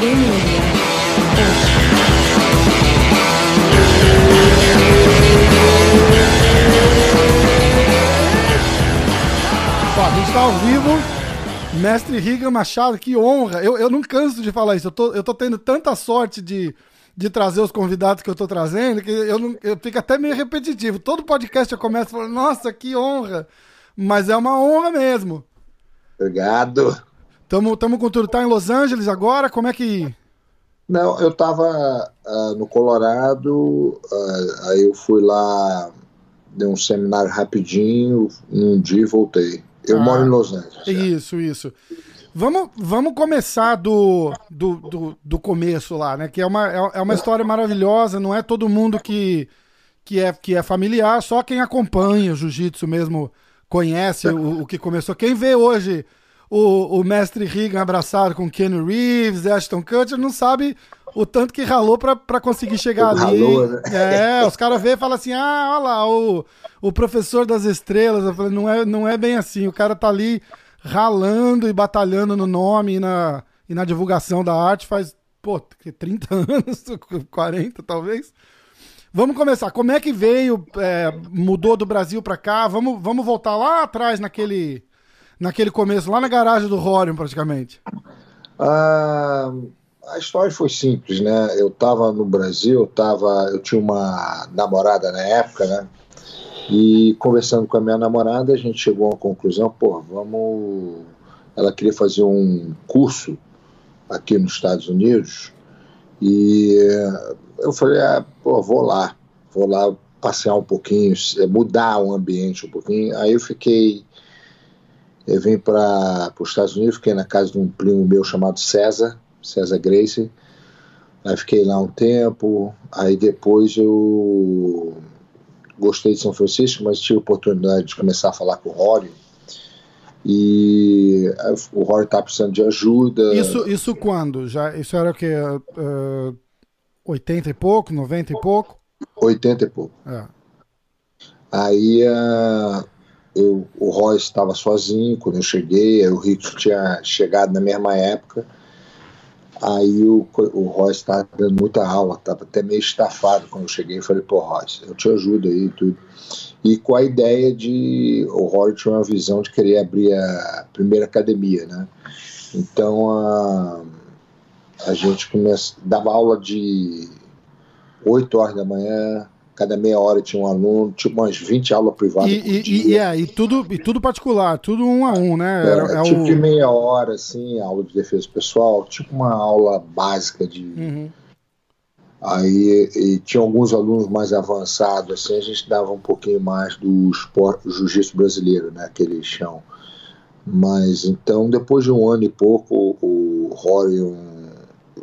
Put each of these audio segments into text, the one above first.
Ó, a gente tá ao vivo. Mestre Riga Machado, que honra. Eu, eu não canso de falar isso. Eu tô, eu tô tendo tanta sorte de, de trazer os convidados que eu tô trazendo que eu, não, eu fico até meio repetitivo. Todo podcast eu começo falando, nossa, que honra. Mas é uma honra mesmo. Obrigado. Tamo, tamo com tudo. Tá em Los Angeles agora? Como é que. Não, eu tava uh, no Colorado, uh, aí eu fui lá, dei um seminário rapidinho, um dia e voltei. Eu Ah, moro em Los Angeles. é. Isso, isso. Vamos, vamos começar do, do, do, do começo lá, né? Que é uma, é é uma história maravilhosa, não é todo mundo que, que, é, que é familiar, só quem acompanha o jiu-jitsu mesmo conhece o, o que começou. Quem vê hoje o, o mestre Regan abraçado com Kenny Reeves, Ashton Kutcher, não sabe o tanto que ralou pra, pra conseguir chegar ali. Ralou, né? É, os caras veem e falam assim: ah, olha lá, o, o professor das estrelas. Eu falei, não é, não é bem assim. O cara tá ali ralando e batalhando no nome e na, e na divulgação da arte faz, pô, que 30 anos, 40 talvez. Vamos começar. Como é que veio, é, mudou do Brasil pra cá? Vamos, vamos voltar lá atrás naquele, naquele começo, lá na garagem do Rorion, praticamente. Ah, a história foi simples, né? Eu estava no Brasil, eu, tava, eu tinha uma namorada na época, né? E conversando com a minha namorada, a gente chegou a uma conclusão, pô, vamos. Ela queria fazer um curso aqui nos Estados Unidos e eu falei, ah, pô, vou lá, vou lá passear um pouquinho, eh, mudar o ambiente um pouquinho. Aí eu fiquei eu vim para os Estados Unidos, fiquei na casa de um primo meu chamado César, César Gracie. Aí fiquei lá um tempo, aí depois eu gostei de São Francisco, mas tive a oportunidade de começar a falar com o Rory. E o Rory estava precisando de ajuda. Isso, isso quando? Já, isso era o quê? Uh, 80 e pouco, 90 e pouco? 80 e pouco. É. Aí uh, eu, o Royce estava sozinho quando eu cheguei, o Rico tinha chegado na mesma época. Aí o, o Royce estava dando muita aula, estava até meio estafado quando eu cheguei. Eu falei, pô, Royce, eu te ajudo aí e tudo. E com a ideia de. O Rory tinha uma visão de querer abrir a primeira academia, né? Então a, a gente começa, dava aula de 8 horas da manhã, cada meia hora tinha um aluno, tinha umas 20 aulas privadas E, por e, dia. e, é, e, tudo, e tudo particular, tudo um a um, né? Era, é tipo o- de meia hora, assim, aula de defesa pessoal, tipo uma aula básica de. Uhum. Aí e tinha alguns alunos mais avançados, assim, a gente dava um pouquinho mais do esporte, jiu-jitsu brasileiro, né? Que eles chamam. Mas então, depois de um ano e pouco, o Rory, um-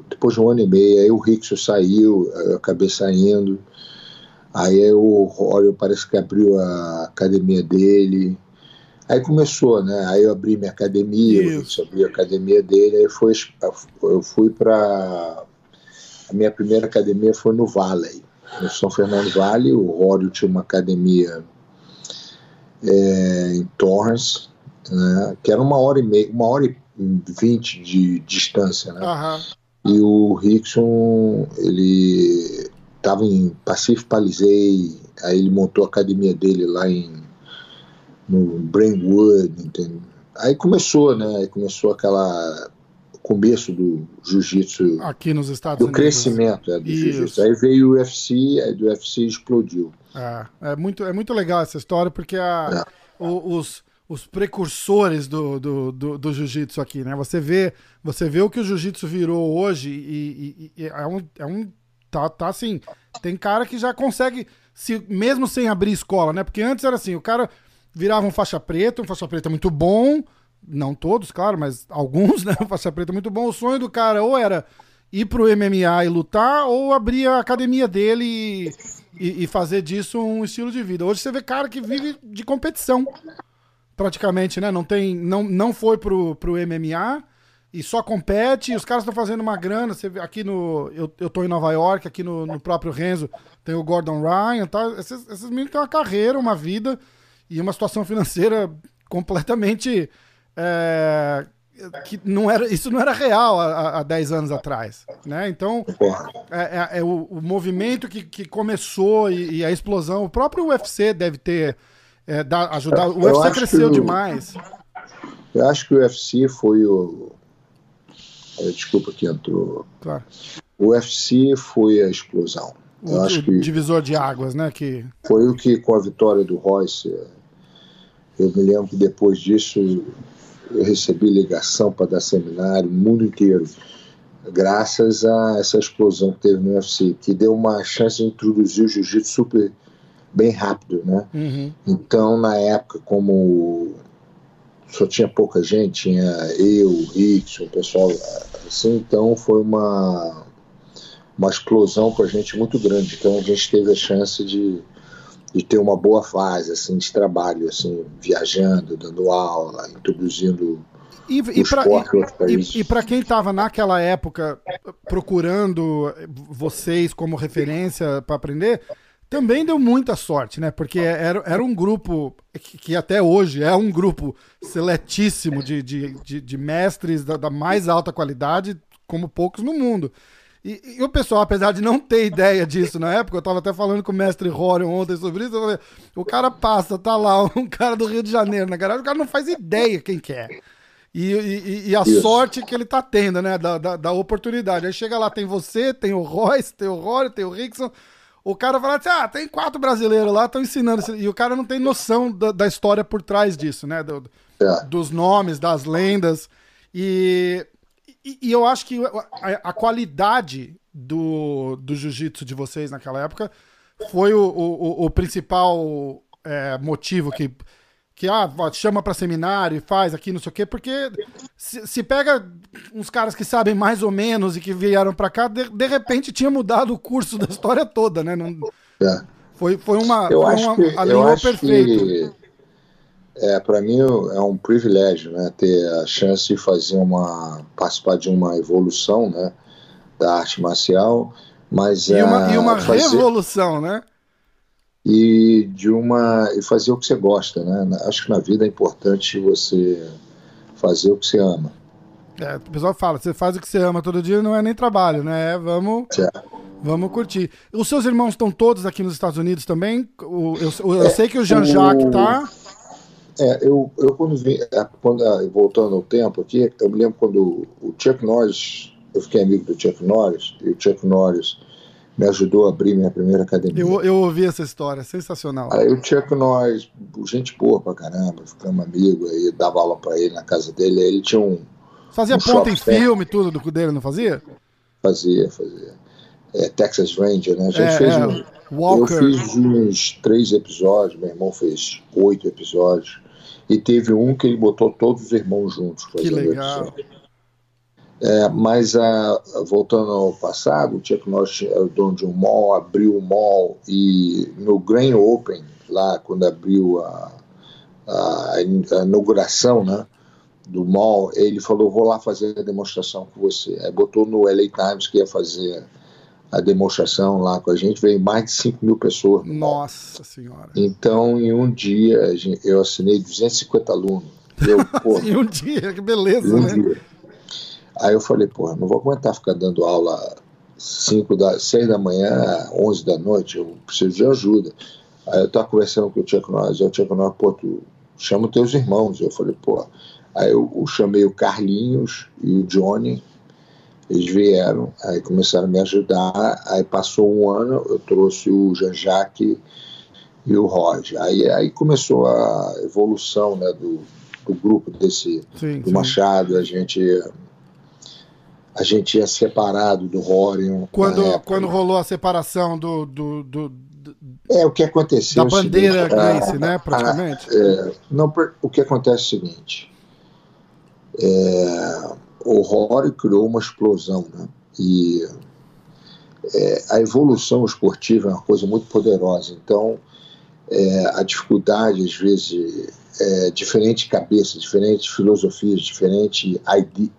depois de um ano e meio, aí o Rickson saiu, eu acabei saindo. Aí o Rory parece que abriu a academia dele. Aí começou, né? Aí eu abri minha academia, Isso. Rickson abriu a academia dele, aí foi, eu fui para a minha primeira academia foi no Valley, no São Fernando Valley. O Rório tinha uma academia é, em Torrance, né, que era uma hora e meia, uma hora e vinte de distância, né? Aham. E o Rickson, ele estava em Pacific Palisade, aí ele montou a academia dele lá em no Brentwood, entende? Aí começou, né? Aí começou aquela o começo do jiu-jitsu Aqui nos Estados do Unidos. crescimento é, do jiu-jitsu. Aí veio o UFC, aí do UFC explodiu. É, é, muito, é muito legal essa história, porque a, o- os, os precursores do, do, do, do jiu-jitsu aqui, né? Você vê, você vê o que o jiu-jitsu virou hoje e, e- e é um. É um tá, tá assim. Tem cara que já consegue, se, mesmo sem abrir escola, né? Porque antes era assim, o cara virava um faixa preta, um faixa preta muito bom. Não todos, claro, mas alguns, né? Um faixa preta muito bom. O sonho do cara ou era ir pro MMA e lutar, ou abrir a academia dele e, e- e fazer disso um estilo de vida. Hoje você vê cara que vive de competição, praticamente, né? Não tem, não, não foi pro, pro MMA e só compete. E os caras estão fazendo uma grana. Você aqui no, eu, eu tô em Nova York, aqui no, no próprio Renzo tem o Gordon Ryan, tá? Esses, esses meninos têm uma carreira, uma vida e uma situação financeira completamente é, que não era, isso não era real há, há 10 anos atrás. Né? Então, é, é, é o, o, movimento que, que começou e, e, a explosão. O próprio UFC deve ter é, da, ajudado. O UFC cresceu demais. Eu acho que o UFC foi o. Desculpa que entrou. Claro. O UFC foi a explosão. O, eu acho que divisor de águas, né? Que... Foi o que, com a vitória do Royce, eu me lembro que depois disso eu recebi ligação para dar seminário no mundo inteiro, graças a essa explosão que teve no UFC, que deu uma chance de introduzir o jiu-jitsu super bem rápido, né? Uhum. Então, na época, como só tinha pouca gente, tinha eu, o Rickson, o pessoal assim, então foi uma uma explosão para a gente muito grande. Então a gente teve a chance de, de ter uma boa fase assim de trabalho, assim viajando, dando aula, introduzindo e, e para quem estava naquela época procurando vocês como referência para aprender, também deu muita sorte, né? Porque era, era um grupo que, que até hoje é um grupo seletíssimo de, de, de, de mestres da, da, mais alta qualidade, como poucos no mundo. E, e, o pessoal, apesar de não ter ideia disso na época, eu tava até falando com o mestre Rorion ontem sobre isso, falei, o cara passa, tá lá, um cara do Rio de Janeiro na garagem, o cara não faz ideia quem que é. E, e, e a isso. sorte que ele tá tendo, né, da, da, da, oportunidade. Aí chega lá, tem você, tem o Royce, tem o Rory, tem o Rickson. O cara fala assim, ah, tem quatro brasileiros lá, estão ensinando. E o cara não tem noção da, da história por trás disso, né? Do, é. Dos nomes, das lendas. E e, e eu acho que a, a, qualidade do, do jiu-jitsu de vocês naquela época foi o, o, o principal é, motivo que, que ah, chama para seminário e faz aqui, não sei o quê, porque se, se, pega uns caras que sabem mais ou menos e que vieram para cá, de, de repente tinha mudado o curso da história toda, né? Não, é. Foi, foi uma. Eu foi acho uma, que, alinhou perfeito. Que é, para mim é um privilégio, né, ter a chance de fazer uma participar de uma evolução, né, da arte marcial, mas e uma, e uma fazer, revolução, né? E de uma e fazer o que você gosta, né? Acho que na vida é importante você fazer o que você ama. É, o pessoal fala, você faz o que você ama todo dia, não é nem trabalho, né? É, vamos, é. vamos curtir. Os seus irmãos estão todos aqui nos Estados Unidos também? O, eu, eu, eu sei que o Jean-Jacques tá. É, eu, eu quando vim, é, quando, é, voltando ao tempo aqui, eu me lembro quando o Chuck Norris, eu fiquei amigo do Chuck Norris, e o Chuck Norris me ajudou a abrir minha primeira academia. Eu, eu ouvi essa história, sensacional. Aí o Chuck Norris, gente boa pra caramba, ficamos amigos, aí dava aula pra ele na casa dele, aí ele tinha um. Fazia um ponta em filme tudo do dele, não fazia? Fazia, fazia. É, Texas Ranger, né? A gente é, fez é. um. Walker. Eu fiz uns três episódios, meu irmão fez oito episódios. E teve um que ele botou todos os irmãos juntos. Que legal. É, mas a, voltando ao passado, o Chuck Norris era o dono de um mall, abriu o mall e no Grand Open, lá quando abriu a, a, a inauguração né, do mall, ele falou: Vou lá fazer a demonstração com você. Aí botou no LA Times que ia fazer a demonstração lá com a gente, veio mais de 5 mil pessoas. Nossa Senhora. Então, em um dia, eu assinei 250 alunos. Eu, pô, em um dia, que beleza, um né? Dia. Aí eu falei, pô, não vou aguentar ficar dando aula 5 da, 6 da manhã, 11 da noite, eu preciso de ajuda. Aí eu tava conversando com o Tiago Nós, o Tiago Nós, pô, tu chama teus irmãos. Eu falei, pô. Aí eu, eu chamei o Carlinhos e o Johnny, eles vieram, aí começaram a me ajudar, aí passou um ano, eu trouxe o Jean-Jacques e o Roger. Aí, aí começou a evolução né, do, do grupo desse sim, do sim. Machado, a gente a gente ia separado do Rorion. Quando, quando rolou a separação do, do, do, do é o que aconteceu. Da bandeira seguinte, Grace, a, né, praticamente. A, é, não, o que acontece é o seguinte. É, o Rory criou uma explosão, né? E é, a evolução esportiva é uma coisa muito poderosa. Então, é, a dificuldade, às vezes, é, diferentes cabeças, diferentes filosofias, diferentes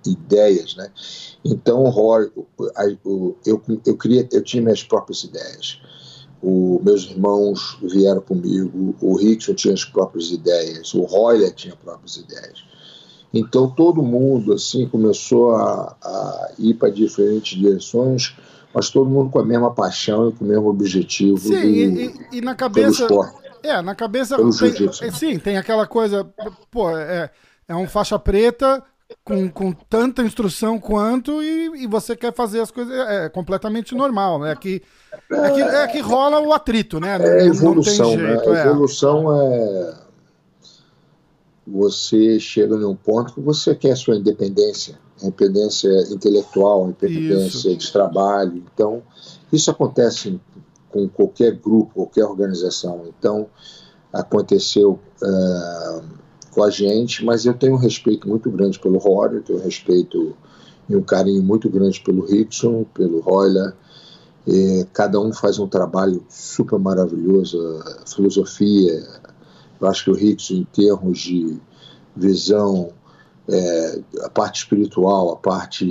ideias, né? Então, o eu, eu, eu, queria, eu tinha minhas próprias ideias. O, meus irmãos vieram comigo, o Rickson tinha as próprias ideias, o Royler tinha as próprias ideias. Então todo mundo assim começou a, a ir para diferentes direções, mas todo mundo com a mesma paixão e com o mesmo objetivo. Sim, do, e, e, na cabeça. É, na cabeça. Tem, sim, tem aquela coisa. Pô, é, é um faixa preta com, com tanta instrução quanto e, e você quer fazer as coisas. É, é completamente normal. É que, é, que, é que rola o atrito, né? Não, é evolução, né? jeito, né? A evolução é você chega num ponto que você quer sua independência, independência intelectual, independência isso. de trabalho. Então, isso acontece com qualquer grupo, qualquer organização. Então, aconteceu uh, com a gente, mas eu tenho um respeito muito grande pelo Rory, tenho um respeito e um carinho muito grande pelo Rickson, pelo Royler. cada um faz um trabalho super maravilhoso, a filosofia, eu acho que o Hicks, em termos de visão, é, a parte espiritual, a parte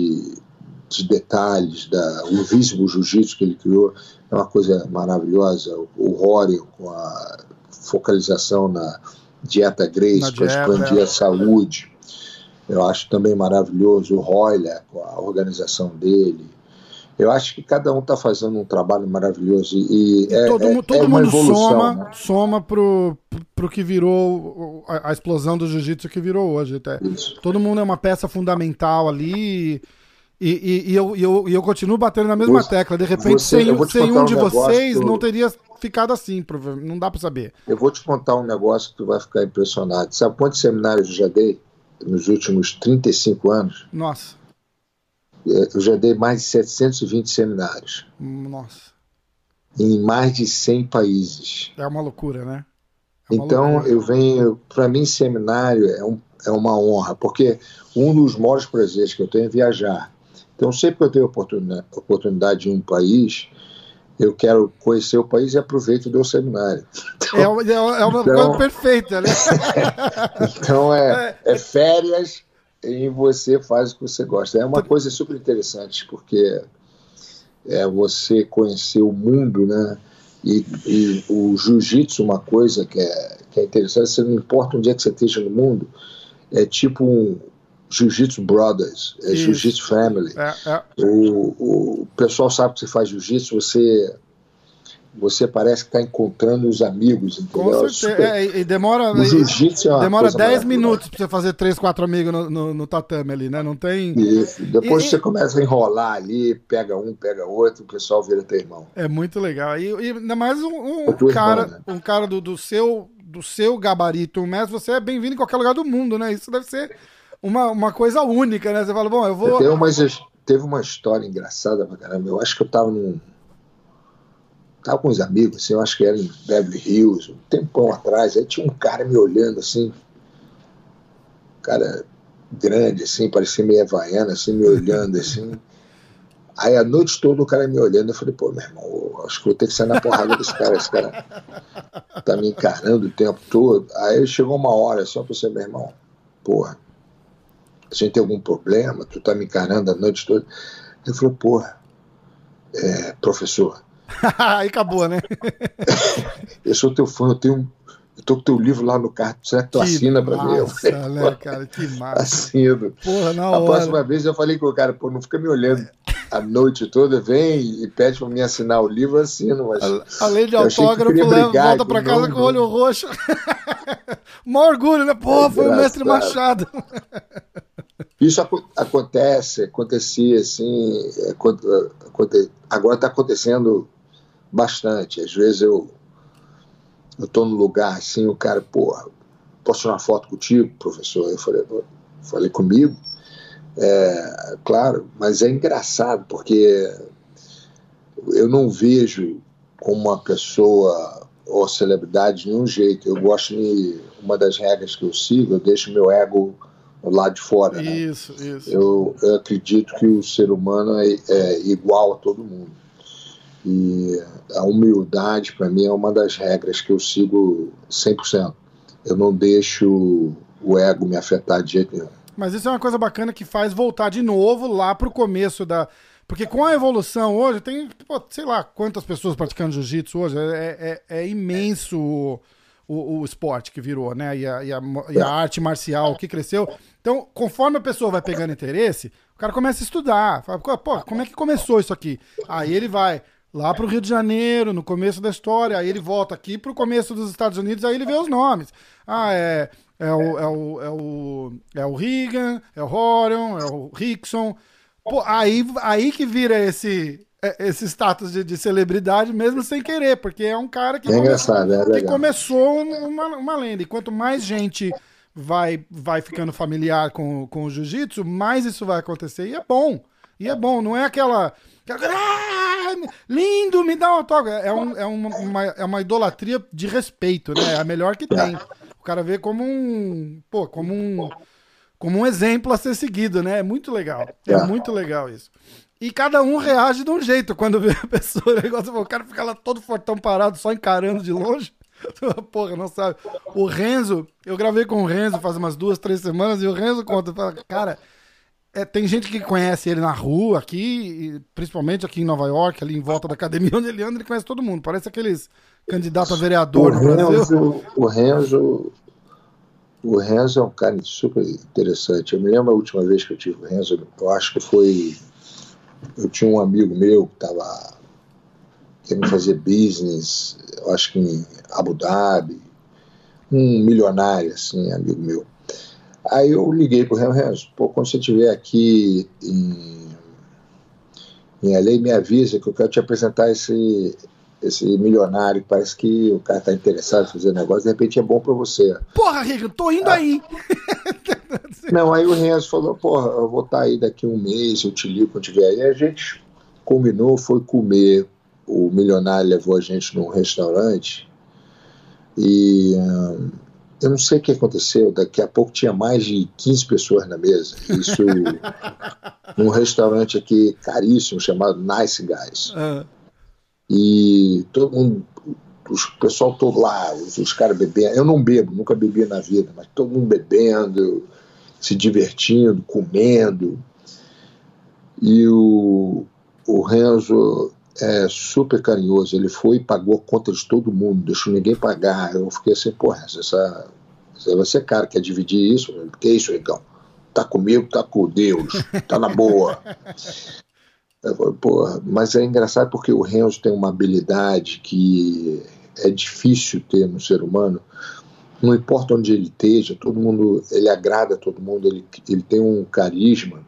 de detalhes, da, o Invisible Jiu-Jitsu que ele criou, é uma coisa maravilhosa. O Rory, com a focalização na dieta Grace, para expandir é. a saúde, eu acho também maravilhoso. O Royler, com a organização dele eu acho que cada um está fazendo um trabalho maravilhoso e, e é, todo, é, todo é mundo evolução, soma, né? soma pro, pro que virou a, a explosão do jiu-jitsu que virou hoje. Até. Todo mundo é uma peça fundamental ali. E, e, e eu, e eu, eu continuo batendo na mesma você, tecla. De repente, você, sem, sem um de vocês, não teria ficado assim. Não dá para saber. Eu vou te contar um negócio que tu vai ficar impressionado. Sabe quantos seminários eu já dei nos últimos 35 anos? Nossa. É, eu já dei mais de 720 seminários. Nossa. Em mais de 100 países. É uma loucura, né? É uma então, loucura. eu venho. Para mim, seminário é, um, é uma honra, porque um dos maiores prazeres que eu tenho é viajar. Então, sempre que eu tenho oportunidade, em um país, eu quero conhecer o país e aproveito do seminário. Então, é, é, uma então, coisa perfeita, né? então, é, é férias e você faz o que você gosta. É uma coisa super interessante, porque é você conhecer o mundo, né? E, e o jiu-jitsu, uma coisa que é, que é interessante, você não importa onde é que você esteja no mundo, é tipo um Jiu-Jitsu Brothers, é Jiu-Jitsu Family. É, é. O, o pessoal sabe que você faz jiu-jitsu, você você parece que está encontrando os amigos, entendeu? Com certeza. É, e demora, o jiu-jitsu é demora 10 minutos para você fazer 3, 4 amigos no, no, no, tatame ali, né? Não tem. Isso. Depois e, você e... começa a enrolar ali, pega um, pega outro, o pessoal vira teu irmão. É muito legal. E, e ainda mais um, um cara, irmão, né? um cara do, do, seu, do seu gabarito, um mestre, você é bem-vindo em qualquer lugar do mundo, né? Isso deve ser uma, uma coisa única, né? Você fala, bom, eu vou. Teve uma, teve uma história engraçada pra caramba. Eu acho que eu tava num Tava com uns amigos, assim, eu acho que era em Beverly Hills, um tempão atrás. Aí tinha um cara me olhando assim, um cara grande, assim, parecia meio havaiana, assim, me olhando assim. Aí a noite toda o cara me olhando, eu falei, pô, meu irmão, acho que vou ter que sair na porrada desse cara, esse cara tá me encarando o tempo todo. Aí chegou uma hora só pra você, meu irmão, porra, a gente tem algum problema, tu tá me encarando a noite toda. Ele falou, porra, é, professor, Aí acabou, né? eu sou teu fã, eu tenho. Eu tô com teu livro lá no carro, será que tu que assina pra mim? Nossa, né, cara? Que massa. Assino. Porra, na a hora. próxima vez eu falei com o cara, pô, não fica me olhando a noite toda, vem e pede pra mim assinar o livro, assino. Mas Além de autógrafo, leva, volta pra casa não, com o olho roxo. Mó orgulho, né? Pô, é foi o mestre Machado. Isso ac acontece, acontecia assim, é, aconte agora está acontecendo bastante. Às vezes eu eu no lugar assim, o cara, porra, posso tirar uma foto contigo, professor? Eu falei, falei comigo. É, claro, mas é engraçado porque eu não vejo como uma pessoa ou celebridade de nenhum jeito. Eu gosto de uma das regras que eu sigo, eu deixo meu ego lá de fora. Isso, né? isso. Eu, eu, acredito que o ser humano é, é igual a todo mundo. E a humildade, para mim, é uma das regras que eu sigo 100%. Eu não deixo o ego me afetar de jeito nenhum. Mas isso é uma coisa bacana que faz voltar de novo lá pro começo da. Porque com a evolução hoje, tem, pô, sei lá quantas pessoas praticando jiu-jitsu hoje, é, é, é imenso o, o, o, esporte que virou, né? E a, e a, e a arte marcial que cresceu. Então, conforme a pessoa vai pegando interesse, o cara começa a estudar. Fala, pô, como é que começou isso aqui? Aí ele vai lá para o Rio de Janeiro, no começo da história, aí ele volta aqui para o começo dos Estados Unidos, aí ele vê os nomes. Ah, é, é, o, é, o, é, o, é o Reagan, é o Horion, é o Rickson. Pô, aí, aí que vira esse, é, esse status de, de, celebridade mesmo sem querer, porque é um cara que, é é que começou uma, uma lenda. E quanto mais gente vai, vai ficando familiar com, com o jiu-jitsu, mais isso vai acontecer. E é bom. E é bom, não é aquela. Ah, lindo, me dá um autógrafo. É, um, é, uma, é uma idolatria de respeito, né? É a melhor que tem. O cara vê como um. Pô, como um. Como um exemplo a ser seguido, né? É muito legal. É muito legal isso. E cada um reage de um jeito quando vê a pessoa. O, negócio, o cara fica lá todo fortão parado, só encarando de longe. Porra, não sabe. O Renzo, eu gravei com o Renzo faz umas duas, três semanas, e o Renzo conta, fala, cara, é, tem gente que conhece ele na rua aqui, principalmente aqui em Nova York, ali em volta da academia onde ele anda, ele conhece todo mundo. Parece aqueles candidatos a vereador o Renzo, O Renzo, o Renzo é um cara super interessante. Eu me lembro a última vez que eu tive o Renzo, eu acho que foi. Eu tinha um amigo meu que estava querendo fazer business, eu acho que em Abu Dhabi, um milionário, assim, amigo meu. Aí eu liguei pro Renzo, Renzo, pô, quando você estiver aqui em, em LA, me avisa que eu quero te apresentar esse, esse milionário, parece que o cara tá interessado em fazer negócio, de repente é bom para você. Porra, Rico, tô indo ah. aí. Não, aí o Renzo falou, porra, eu vou estar tá aí daqui um mês, eu te ligo quando tiver aí. A gente combinou, foi comer o milionário levou a gente num restaurante e hum, eu não sei o que aconteceu, daqui a pouco tinha mais de 15 pessoas na mesa. Isso num restaurante aqui caríssimo chamado Nice Guys. Uhum. E todo mundo, o pessoal todo lá, os, os caras bebendo. Eu não bebo, nunca bebi na vida, mas todo mundo bebendo, se divertindo, comendo. E o, o Renzo é super carinhoso. Ele foi e pagou a conta de todo mundo, deixou ninguém pagar. Eu fiquei assim, porra, essa, você vai ser cara, quer dividir isso? Que isso, Ricão? Tá comigo, tá com Deus, tá na boa. Falei, porra, mas é engraçado porque o Renzo tem uma habilidade que é difícil ter no ser humano. Não importa onde ele esteja, todo mundo, ele agrada a todo mundo, ele, ele tem um carisma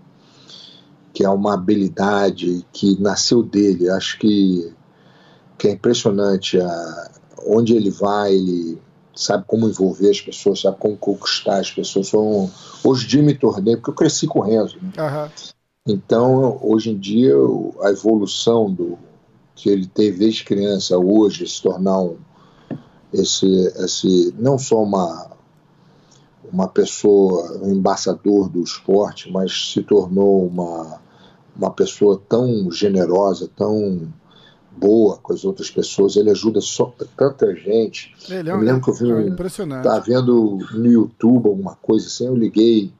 que é uma habilidade que nasceu dele. Acho que, que é impressionante a, onde ele vai, ele sabe como envolver as pessoas, sabe como conquistar as pessoas. São, hoje em dia me tornei, porque eu cresci com o Renzo. Né? Uhum. Então, hoje em dia, a evolução do que ele teve desde criança, hoje, se tornar um, esse, esse, não só uma, uma pessoa, um embaixador do esporte, mas se tornou uma, uma pessoa tão generosa, tão boa com as outras pessoas, ele ajuda só, tanta gente. Ele é um, eu me lembro que eu vi um, impressionante. Tá vendo no YouTube alguma coisa assim, eu liguei,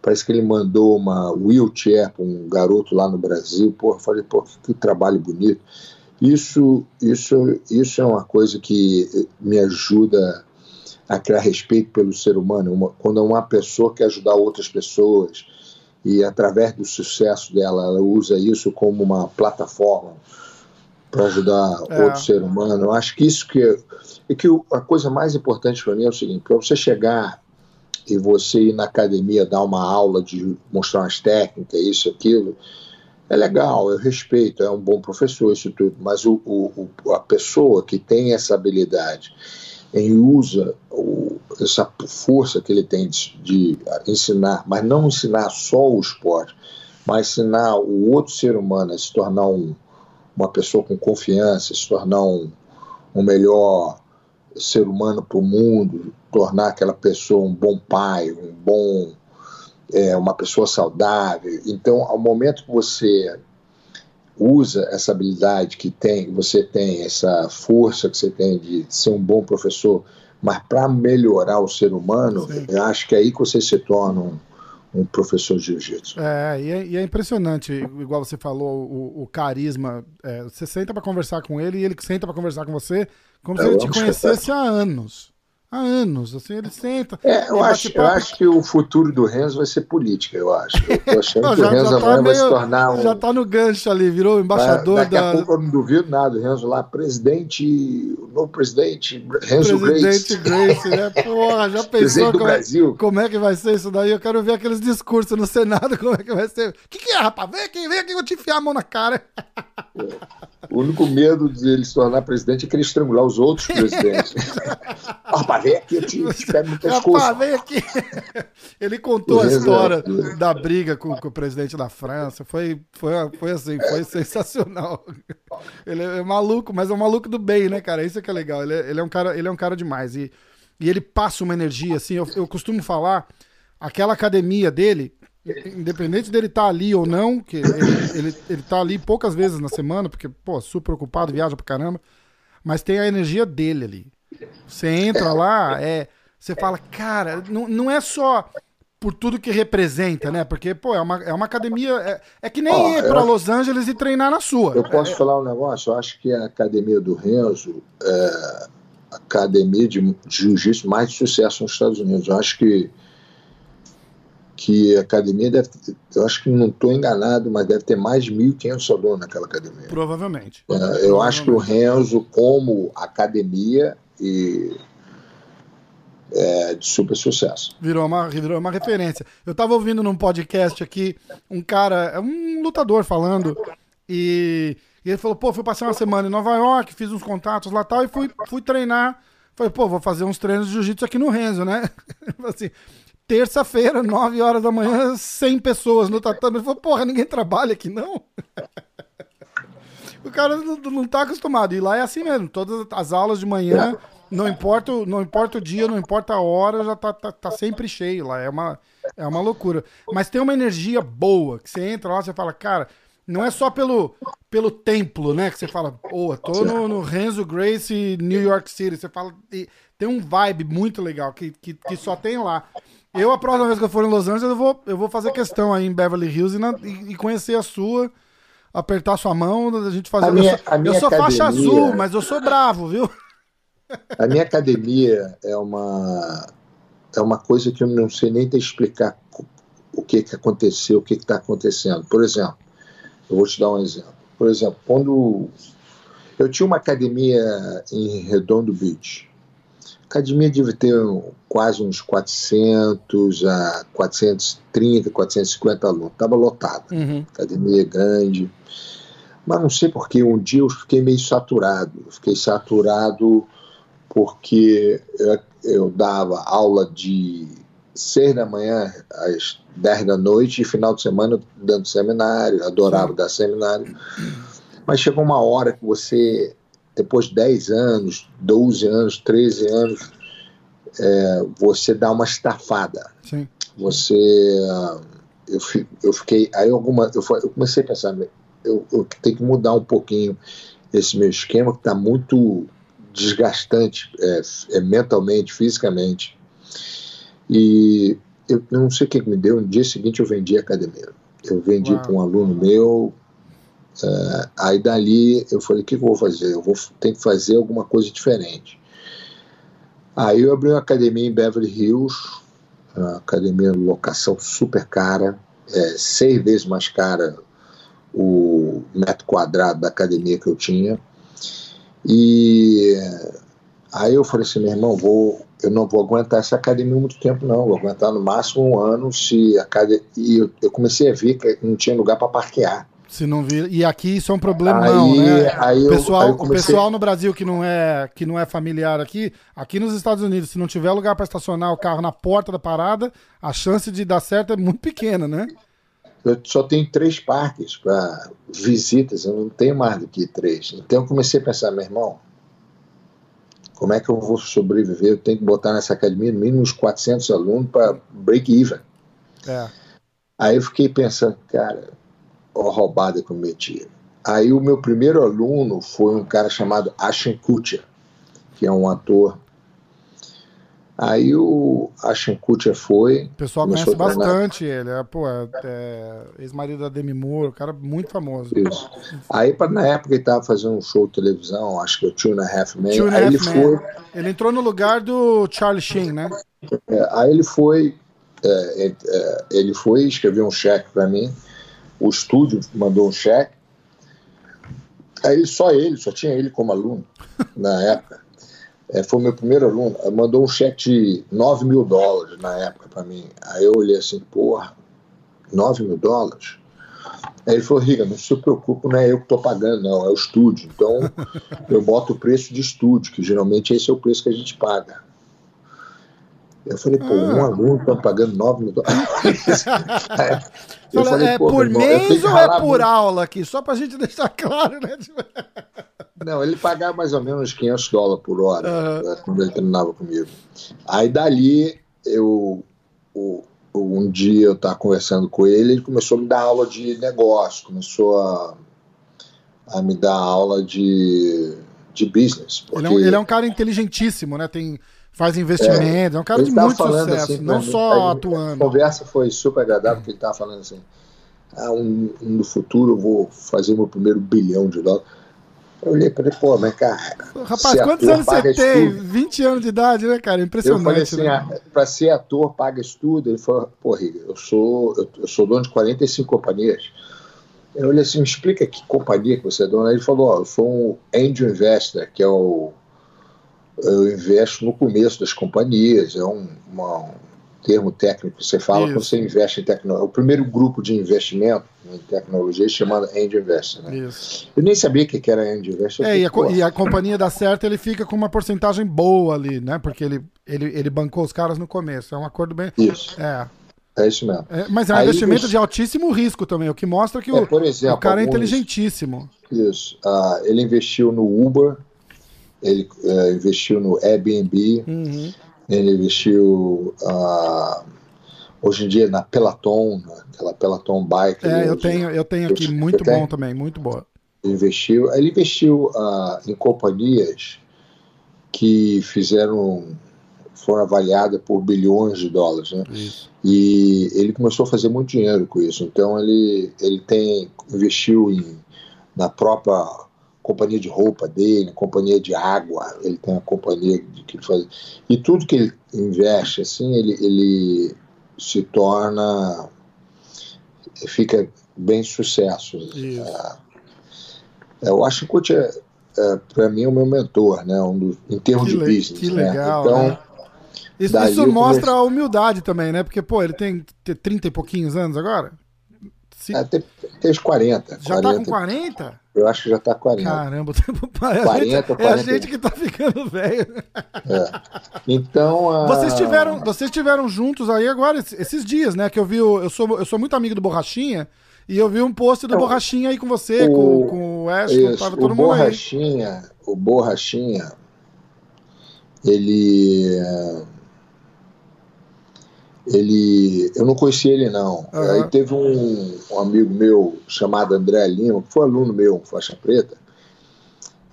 parece que ele mandou uma wheelchair para um garoto lá no Brasil, pô, falei, pô, que trabalho bonito. Isso, isso, isso é uma coisa que me ajuda a criar respeito pelo ser humano. Uma, quando uma pessoa quer ajudar outras pessoas e através do sucesso dela, ela usa isso como uma plataforma para ajudar é. outro ser humano. Eu acho que isso que é, que a coisa mais importante para mim é o seguinte: para você chegar e você ir na academia dar uma aula de mostrar umas técnicas, isso, aquilo, é legal, eu respeito, é um bom professor, isso tudo, mas o, o, a pessoa que tem essa habilidade em usa o, essa força que ele tem de, de, ensinar, mas não ensinar só o esporte, mas ensinar o outro ser humano a se tornar um, uma pessoa com confiança, se tornar um, um melhor ser humano para o mundo, tornar aquela pessoa um bom pai, um bom é, uma pessoa saudável. Então, ao momento que você usa essa habilidade que tem, você tem essa força que você tem de ser um bom professor, mas para melhorar o ser humano, Sim. eu acho que é aí que você se torna um, um professor de jiu-jitsu. É e, é, é, impressionante, igual você falou, o, o carisma. É, você senta para conversar com ele e ele senta para conversar com você como é, se ele te conhecesse há anos. Há anos. Assim, ele senta. É, eu, acho, eu acho que o futuro do Renzo vai ser política, eu acho. Eu tô achando não, que já, o Renzo tá meio, vai se tornar um. Já tá no gancho ali, virou embaixador daqui da. Daqui a pouco eu não duvido nada, o Renzo lá, presidente, o novo presidente, Renzo presidente Grace. Grace, né? Porra, já pensou como, é, como é que vai ser isso daí? Eu quero ver aqueles discursos no Senado, como é que vai ser. O que, que é, rapaz? Vem aqui, vem aqui, eu vou te enfiar a mão na cara. O único medo de ele se tornar presidente é que ele estrangular os outros presidentes. rapaz, vem aqui, eu te, te pego no pescoço. Rapaz, vem aqui. Ele contou a história da briga com, com, o presidente da França. Foi, foi, foi assim, foi sensacional. Ele é maluco, mas é um maluco do bem, né, cara? Isso é que é legal. Ele é, ele é, um, cara, ele é um cara demais. E, e ele passa uma energia, assim, eu, eu costumo falar, aquela academia dele, independente dele estar tá ali ou não, que ele, ele, ele tá ali poucas vezes na semana, porque, pô, super ocupado, viaja pra caramba, mas tem a energia dele ali. Você entra lá, é, você fala, cara, não, não é só por tudo que representa, né? Porque, pô, é uma, é uma academia. É, é que nem ir para Los Angeles e treinar na sua. Eu posso é, falar um negócio? Eu acho que a academia do Renzo é a academia de jiu-jitsu mais de sucesso nos Estados Unidos. Eu acho que que a academia deve ter, eu acho que não estou enganado, mas deve ter mais de 1.500 alunos naquela academia. Provavelmente. É, eu Provavelmente. acho que o Renzo, como academia, e é, de super sucesso. Virou uma, virou uma referência. Eu estava ouvindo num podcast aqui um cara, um lutador falando, e, e, ele falou: pô, fui passar uma semana em Nova York, fiz uns contatos lá tal, e fui, fui treinar. Falei, pô, vou fazer uns treinos de jiu-jitsu aqui no Renzo, né? assim, terça-feira, 9 horas da manhã, 100 pessoas no tatame. Ele falou, porra, ninguém trabalha aqui, não? o cara não, não tá acostumado. E lá é assim mesmo, todas as aulas de manhã, não importa, não importa o dia, não importa a hora, já tá, tá, tá sempre cheio lá. É uma, é uma loucura. Mas tem uma energia boa, que você entra lá, você fala, cara, não é só pelo, pelo templo, né? Que você fala, pô, tô no, no Renzo Grace New York City. Você fala, tem um vibe muito legal que, que, que só tem lá. Eu, a próxima vez que eu for em Los Angeles, eu vou, eu vou fazer questão aí em Beverly Hills e, na, e, e conhecer a sua, apertar sua mão, a gente fazer. A minha, eu sou, eu sou academia, faixa azul, mas eu sou bravo, viu? A minha academia é uma é uma coisa que eu não sei nem te explicar o que que aconteceu, o que está acontecendo. Por exemplo, eu vou te dar um exemplo. Por exemplo, quando eu tinha uma academia em Redondo Beach, academia deve ter quase uns 400 a 430, 450 alunos. Estava lotada. Uhum. Academia grande. Mas não sei porque um dia eu fiquei meio saturado. Eu fiquei saturado porque eu, eu dava aula de 6 da manhã às 10 da noite e final de semana dando seminário. Adorava dar seminário. Mas chegou uma hora que você depois de 10 anos, 12 anos, 13 anos, é, você dá uma estafada. Sim. Você. Eu, eu fiquei. Aí alguma. Eu, eu comecei a pensar, eu, eu tenho que mudar um pouquinho esse meu esquema, que está muito desgastante é, é, mentalmente, fisicamente. E eu não sei o que me deu. No dia seguinte eu vendi a academia. Eu vendi para um aluno meu, Uh, aí dali eu falei, o que, eu vou fazer? Eu vou ter que fazer alguma coisa diferente. Aí eu abri uma academia em Beverly Hills, uma academia de locação super cara, é, seis vezes mais cara o metro quadrado da academia que eu tinha. E aí eu falei assim, meu irmão, vou, eu não vou aguentar essa academia muito tempo, não. Vou aguentar no máximo um ano se a academia. E eu, eu comecei a ver que não tinha lugar para parquear. Se não vir. E aqui isso é um problema, aí, não, né? Aí o pessoal, eu comecei... o pessoal no Brasil que não, é, que não é familiar aqui, aqui nos Estados Unidos, se não tiver lugar para estacionar o carro na porta da parada, a chance de dar certo é muito pequena, né? Eu só tenho três parques para visitas, eu não tenho mais do que três. Então eu comecei a pensar, meu irmão, como é que eu vou sobreviver? Eu tenho que botar nessa academia no mínimo uns 400 alunos para break even. É. Aí eu fiquei pensando, cara, roubada que eu meti. Aí o meu primeiro aluno foi um cara chamado Ashton Kutcher, que é um ator. Aí o Ashton Kutcher foi. O pessoal conhece bastante ele. É, pô, é, é ex-marido da Demi Moore, o cara muito famoso. Isso. Aí, pra, na época, ele tava fazendo um show de televisão, acho que o Two and a Half Men. Two and aí Half ele Man. foi. Ele entrou no lugar do Charlie Sheen, né? É, aí ele foi. é, é, é, ele foi escreveu um cheque para mim. O estúdio mandou um cheque. Aí só ele, só tinha ele como aluno na época. É, foi meu primeiro aluno. Mandou um cheque de 9 mil dólares na época para mim. Aí eu olhei assim, porra, 9 mil dólares? Aí ele falou, Riga, não se preocupe, não é eu que estou pagando, não, é o estúdio. Então eu boto o preço de estúdio, que geralmente esse é o preço que a gente paga. Eu falei, pô, um aluno está pagando 9 mil dólares. Eu falei, é por irmão, eu mês ou é por muito. aula aqui? Só pra gente deixar claro, né? Não, ele pagava mais ou menos 500 dólares por hora né, quando ele treinava comigo. Aí dali, eu, o- um dia eu estava conversando com ele, ele começou a me dar aula de negócio, começou a, a me dar aula de, de business. Ele é, um, ele é um cara inteligentíssimo, né? Tem, faz investimentos, é, um cara de tava muito sucesso, assim não pra mim, só aí A atuando. conversa foi super agradável, porque ele estava falando assim: ah, um, um no futuro eu vou fazer meu primeiro bilhão de dólares. Eu olhei para ele, pô, mas cara. Rapaz, quantos anos você tem? estudo. 20 anos de idade, né, cara? Eu Impressionante. falei assim, né? ah, para ser ator, paga estudo. Ele falou, pô, eu sou, eu, eu sou dono de 45 companhias. Eu olhei assim, me explica que companhia que você é dono. Aí Ele falou, ó, eu sou um angel investor, que é o... Eu investo no começo das companhias, é um, uma- um termo técnico que você fala Isso. quando você investe em tecnologia. O primeiro grupo de investimento em tecnologia se chama angel investor. Né? Isso. Eu nem sabia o que era angel investor. É, e a, e a companhia dá certo, ele fica com uma porcentagem boa ali, né? Porque ele, ele, ele bancou os caras no começo. É um acordo bem. Isso, É. é isso mesmo. É, mas é um Aí investimento de altíssimo risco também, o que mostra que É, o, exemplo, o cara é inteligentíssimo. Isso. Ah, ele investiu no Uber, ele eh, investiu no Airbnb, Uhum. ele investiu ah, hoje em dia na Peloton, aquela Peloton Bike. É, eu tenho, eu tenho aqui, Você muito bom também, muito boa. Ele investiu, ele investiu ah, em companhias que fizeram, foram avaliadas por bilhões de dólares, né? Isso. E ele começou a fazer muito dinheiro com isso. Então ele, ele tem investiu em, na própria companhia de roupa dele, companhia de água, ele tem uma companhia de que ele faz. E tudo que ele investe, assim, ele, ele se torna. fica bem sucesso. É, eu acho que o Coach é, é para mim, é o meu mentor, né? Um dos, em termos Que de business. que né? legal, Então, né? Isso, isso mostra comecei- a humildade também, né? Porque, pô, ele tem t- 30 e pouquinhos anos agora? Se- é, tem, tem os 40. já 40 tá com 40? Eu acho que já tá 40. Caramba, o a 40, gente- É a 40. gente que tá ficando velho. É. Então. a- Vocês tiveram, vocês tiveram juntos aí agora, esses- dias, né? Que eu vi, o- eu sou, eu sou muito amigo do Borrachinha, e eu vi um post do Não, Borrachinha aí com você, o- com, com o Ashton, tava o todo mundo aí. Borrachinha, o Borrachinha, ele. Ele. Eu não conhecia ele, não. Aham. Aí teve um, um amigo meu chamado André Lima, que foi aluno meu, faixa preta.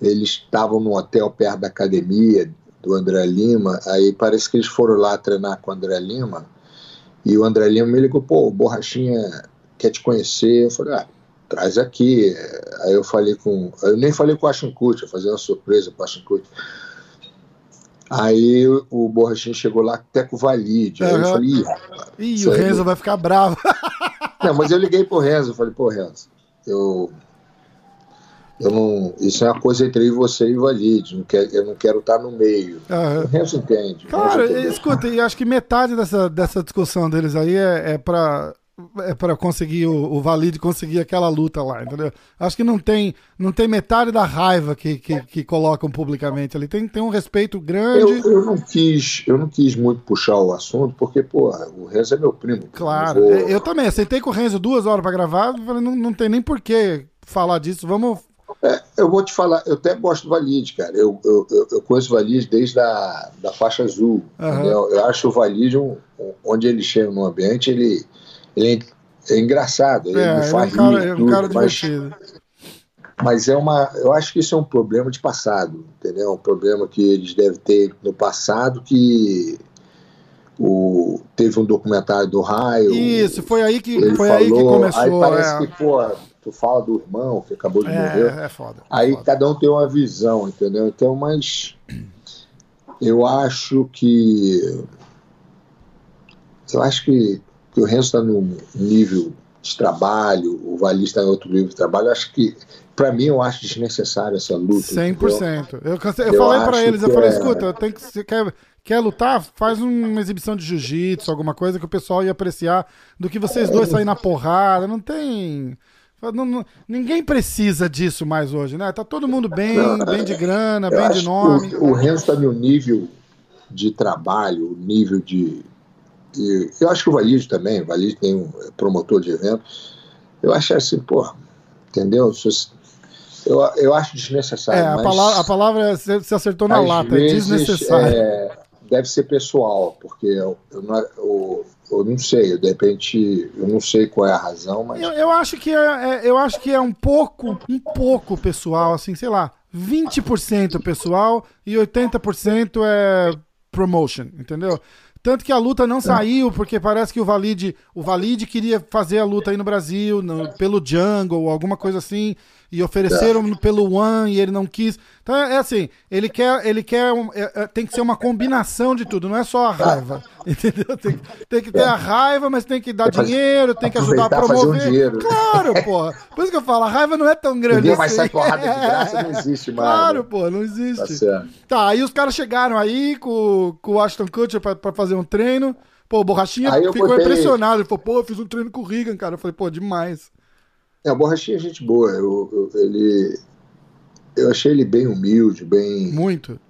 Eles estavam num hotel perto da academia do André Lima. Aí parece que eles foram lá treinar com o André Lima. E o André Lima me ligou: pô, Borrachinha quer te conhecer. Eu falei: ah, traz aqui. Aí eu falei com. Eu nem falei com o Ashton Kutcher, fazer uma surpresa para o Kutcher. Aí o Borrachinha chegou lá até com o Valide. Aí eu falei, Ih, rapaz, Ih, o Renzo vai ficar bravo. Não, mas eu liguei pro Renzo, falei, pô, Renzo, eu. Eu não. Isso é uma coisa entre você e o Valide. Não quero, eu não quero estar no meio. Aham. O Renzo entende. o Cara, Renzo entendeu. escuta, e acho que metade dessa, dessa discussão deles aí é, é pra. É pra conseguir o, o Valide conseguir aquela luta lá, entendeu? Acho que não tem, não tem metade da raiva que, que, que colocam publicamente ali. Tem, tem um respeito Eu, grande. eu não quis, eu não quis muito puxar o assunto, porque, pô, o Renzo é meu primo. Claro. Eu vou- Eu, eu também, eu sentei com o Renzo duas horas pra gravar, falei, não, não tem nem por que falar disso. Vamos. É, eu vou te falar, eu até gosto do Valide, cara. Eu, eu, eu, eu conheço o Valide desde a da faixa azul. Entendeu? Eu acho o Valide, um- onde ele chega no ambiente, ele, ele é, é engraçado. Ele É, ele é um faz cara, é um tudo, cara mas, divertido. mas é uma. Eu acho que isso é um problema de passado, entendeu? Um problema que eles devem ter no passado que o, teve um documentário do Raio. Isso, foi aí que, foi falou, aí que começou. Aí parece é. que, pô, tu fala do irmão que acabou de é, morrer. É foda. É aí foda. cada um tem uma visão, entendeu? Então, mas eu acho que. Eu acho que, que o Renzo está num nível de trabalho, o Vali está em outro nível de trabalho. Acho que, para mim, eu acho desnecessário essa luta. 100%. Eu, eu, eu falei para eles, eu falei, é... escuta, tem que, você quer, quer lutar? Faz uma exibição de jiu-jitsu, alguma coisa que o pessoal ia apreciar do que vocês dois saírem na porrada. Não tem. Não, não, ninguém precisa disso mais hoje, né? Tá todo mundo bem, bem de grana, bem de nome. O, o Renzo está no nível de trabalho, nível de. De eu acho que o Valide também, o Valide tem um promotor de evento. Eu acho assim, pô, entendeu? Eu, eu acho desnecessário. É, a, palavra, a palavra você acertou na lata, é vezes, é desnecessário. É, deve ser pessoal, porque eu, eu, não, eu, eu não sei, de repente, eu não sei qual é a razão, mas. Eu, eu acho que é, é, eu acho que é um pouco, um pouco pessoal, assim, sei lá, 20% pessoal e 80% é promotion, entendeu? Tanto que a luta não saiu, porque parece que o Valide, o Valide queria fazer a luta aí no Brasil, no, pelo Jungle, alguma coisa assim e ofereceram é. pelo One e ele não quis. Então é, é assim, ele quer, ele quer um, é, é, tem que ser uma combinação de tudo, não é só a raiva, entendeu? Tem, tem que ter a raiva, mas tem que dar dinheiro, tem que ajudar a promover. Um claro, pô. Por isso que eu falo, a raiva não é tão grande Ninguém assim. mais sai porrada de graça, não existe mais. Claro, pô, não existe. Tá, tá, aí os caras chegaram aí com, com o Ashton Kutcher pra, pra fazer um treino. Pô, o Borrachinha ficou botei... impressionado. Ele falou, pô, eu fiz um treino com o Regan, cara. Eu falei, pô, demais. É, o Borrachinha é gente boa. Eu, eu, ele, eu achei ele bem humilde, bem. Muito.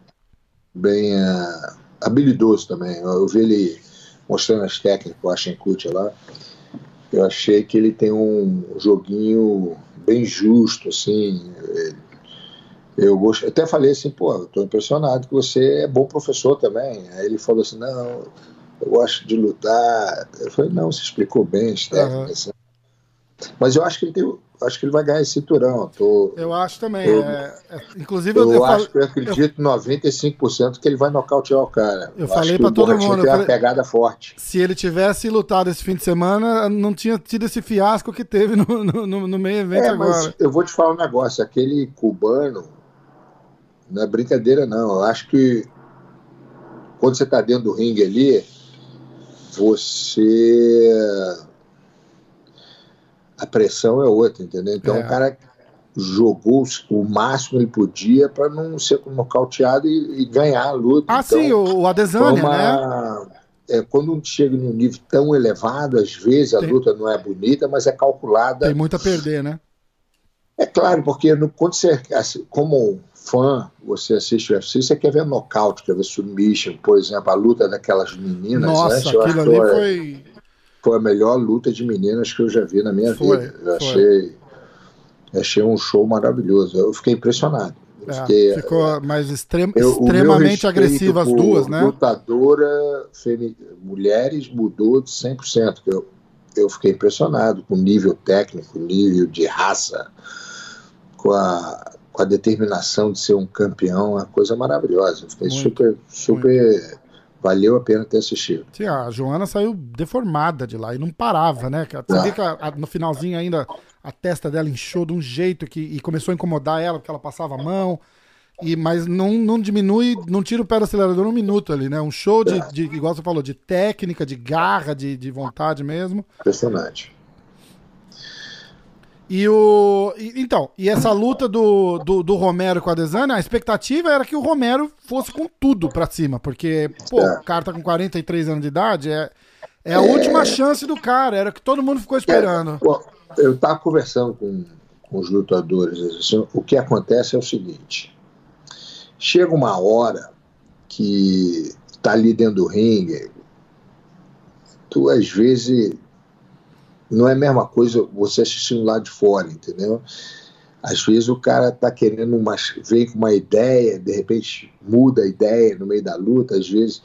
Bem uh, habilidoso também. Eu, eu, vi ele mostrando as técnicas com o Ashenkut lá. Eu achei que ele tem um joguinho bem justo, assim. Eu gosto, até falei assim, pô, eu tô impressionado que você é bom professor também. Aí ele falou assim, não, eu gosto de lutar. Eu falei, não, você explicou bem as técnicas. Uhum. Mas eu acho que ele tem, acho que ele vai ganhar esse cinturão. Tô, eu acho também. Eu, é, é, inclusive eu, eu acho que eu acredito eu, 95% que ele vai nocautear o cara. Eu, falei para todo mundo. Tem uma pegada forte. Se ele tivesse lutado esse fim de semana, não tinha tido esse fiasco que teve no, no, no meio evento é, agora. eu vou te falar um negócio. Aquele cubano não é brincadeira não. Eu acho que quando você está dentro do ringue ali, você a pressão é outra, entendeu? Então é. o cara jogou o máximo que ele podia para não ser nocauteado e, e, ganhar a luta. Ah, então, sim, o Adesanya, uma, né? É, quando chega num nível tão elevado, às vezes a tem, luta não é bonita, mas é calculada. Tem muito a perder, né? É claro, porque no, quando você, assim, como fã, você assiste o UFC, você quer ver nocaute, quer ver submission, por exemplo, a luta daquelas meninas. Nossa, né? aquilo ali foi foi a melhor luta de meninas que eu já vi na minha foi, vida. Eu achei, achei um show maravilhoso. Eu fiquei impressionado. É, fiquei, ficou mais extrem, eu, extremamente agressiva as duas, né? Lutadora, femi, mulheres mudou de 100%. Eu, eu fiquei impressionado com o nível técnico, nível de raça, com a, com a determinação de ser um campeão, uma coisa maravilhosa. Eu fiquei muito, super, super valeu a pena ter assistido. Sim, a Joana saiu deformada de lá e não parava, né? Você ah. vê que a, a, no finalzinho ainda a testa dela inchou de um jeito que e começou a incomodar ela, porque ela passava a mão. E, mas não, não diminui, não tira o pé do acelerador um minuto ali, né? Um show de, de igual você falou, de técnica, de garra, de, de vontade mesmo. Impressionante. E o. E, então, e essa luta do, do, do, Romero com a Desana, a expectativa era que o Romero fosse com tudo pra cima, porque, pô, é. o cara tá com 43 anos de idade, é, é a é... última chance do cara, era que todo mundo ficou esperando. É, eu tava conversando com, com os lutadores, assim, o que acontece é o seguinte: chega uma hora que tá ali dentro do ringue, tu às vezes não é a mesma coisa você assistindo lá de fora, entendeu? Às vezes o cara tá querendo uma, vem com uma ideia, de repente muda a ideia no meio da luta, às vezes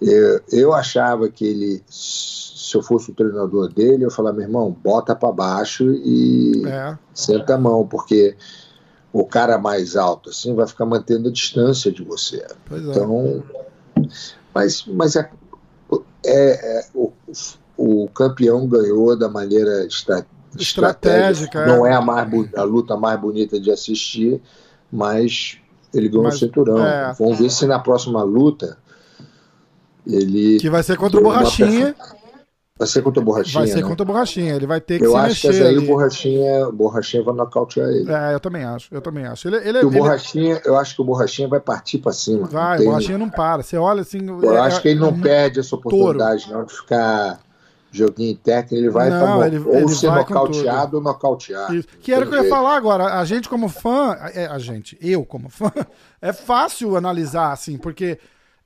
eu, eu achava que ele, se eu fosse o treinador dele, eu falava, meu irmão, bota para baixo e é. senta a mão, porque o cara mais alto assim vai ficar mantendo a distância de você. Pois é. então, é. mas, mas é, é, é o, o, campeão ganhou da maneira estra, estratégica. estratégica. Não é a, mais, a luta mais bonita de assistir, mas ele ganhou mas, o cinturão. É, Vamos ver se na próxima luta ele. Que vai ser contra o Borrachinha. Vai ser contra o Borrachinha. Vai ser né? contra o Borrachinha. Ele vai ter que eu se mexer. Eu acho que aí o Borrachinha, Borrachinha vai nocautear ele. É, eu também acho. Eu também acho. Ele, ele, o Borrachinha, eu acho que o Borrachinha vai partir para cima. Vai, o Borrachinha não para. Você olha assim. Eu é, acho que ele não é, perde essa oportunidade, touro. não, de ficar joguinho técnico, ele vai não, ele, ou ele ser nocauteado ou nocautear. Isso. Que era o que eu ia falar agora. A gente, como fã, é, a gente, eu como fã, é fácil analisar, assim, porque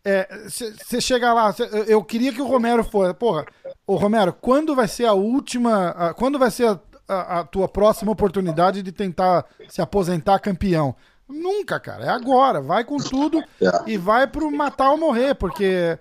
você é, chega lá, cê, eu queria que o Romero fosse. Porra, ô Romero, quando vai ser a última. A, quando vai ser a, a, a, tua próxima oportunidade de tentar se aposentar campeão? Nunca, cara. É agora. Vai com tudo é. e vai pro matar ou morrer, porque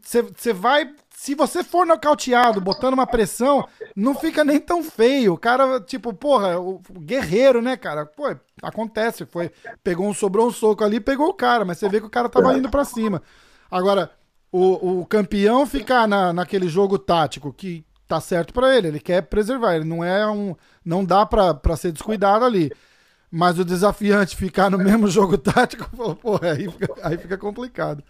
você vai se você for nocauteado, botando uma pressão, não fica nem tão feio. O cara, tipo, porra, o guerreiro, né, cara? Pô, acontece. Foi, pegou um, sobrou um soco ali pegou o cara, mas você vê que o cara tava indo para cima. Agora, o, o campeão ficar na, naquele jogo tático que tá certo para ele, ele quer preservar, ele não é um. Não dá para ser descuidado ali. Mas o desafiante ficar no mesmo jogo tático, porra, aí fica, aí fica complicado.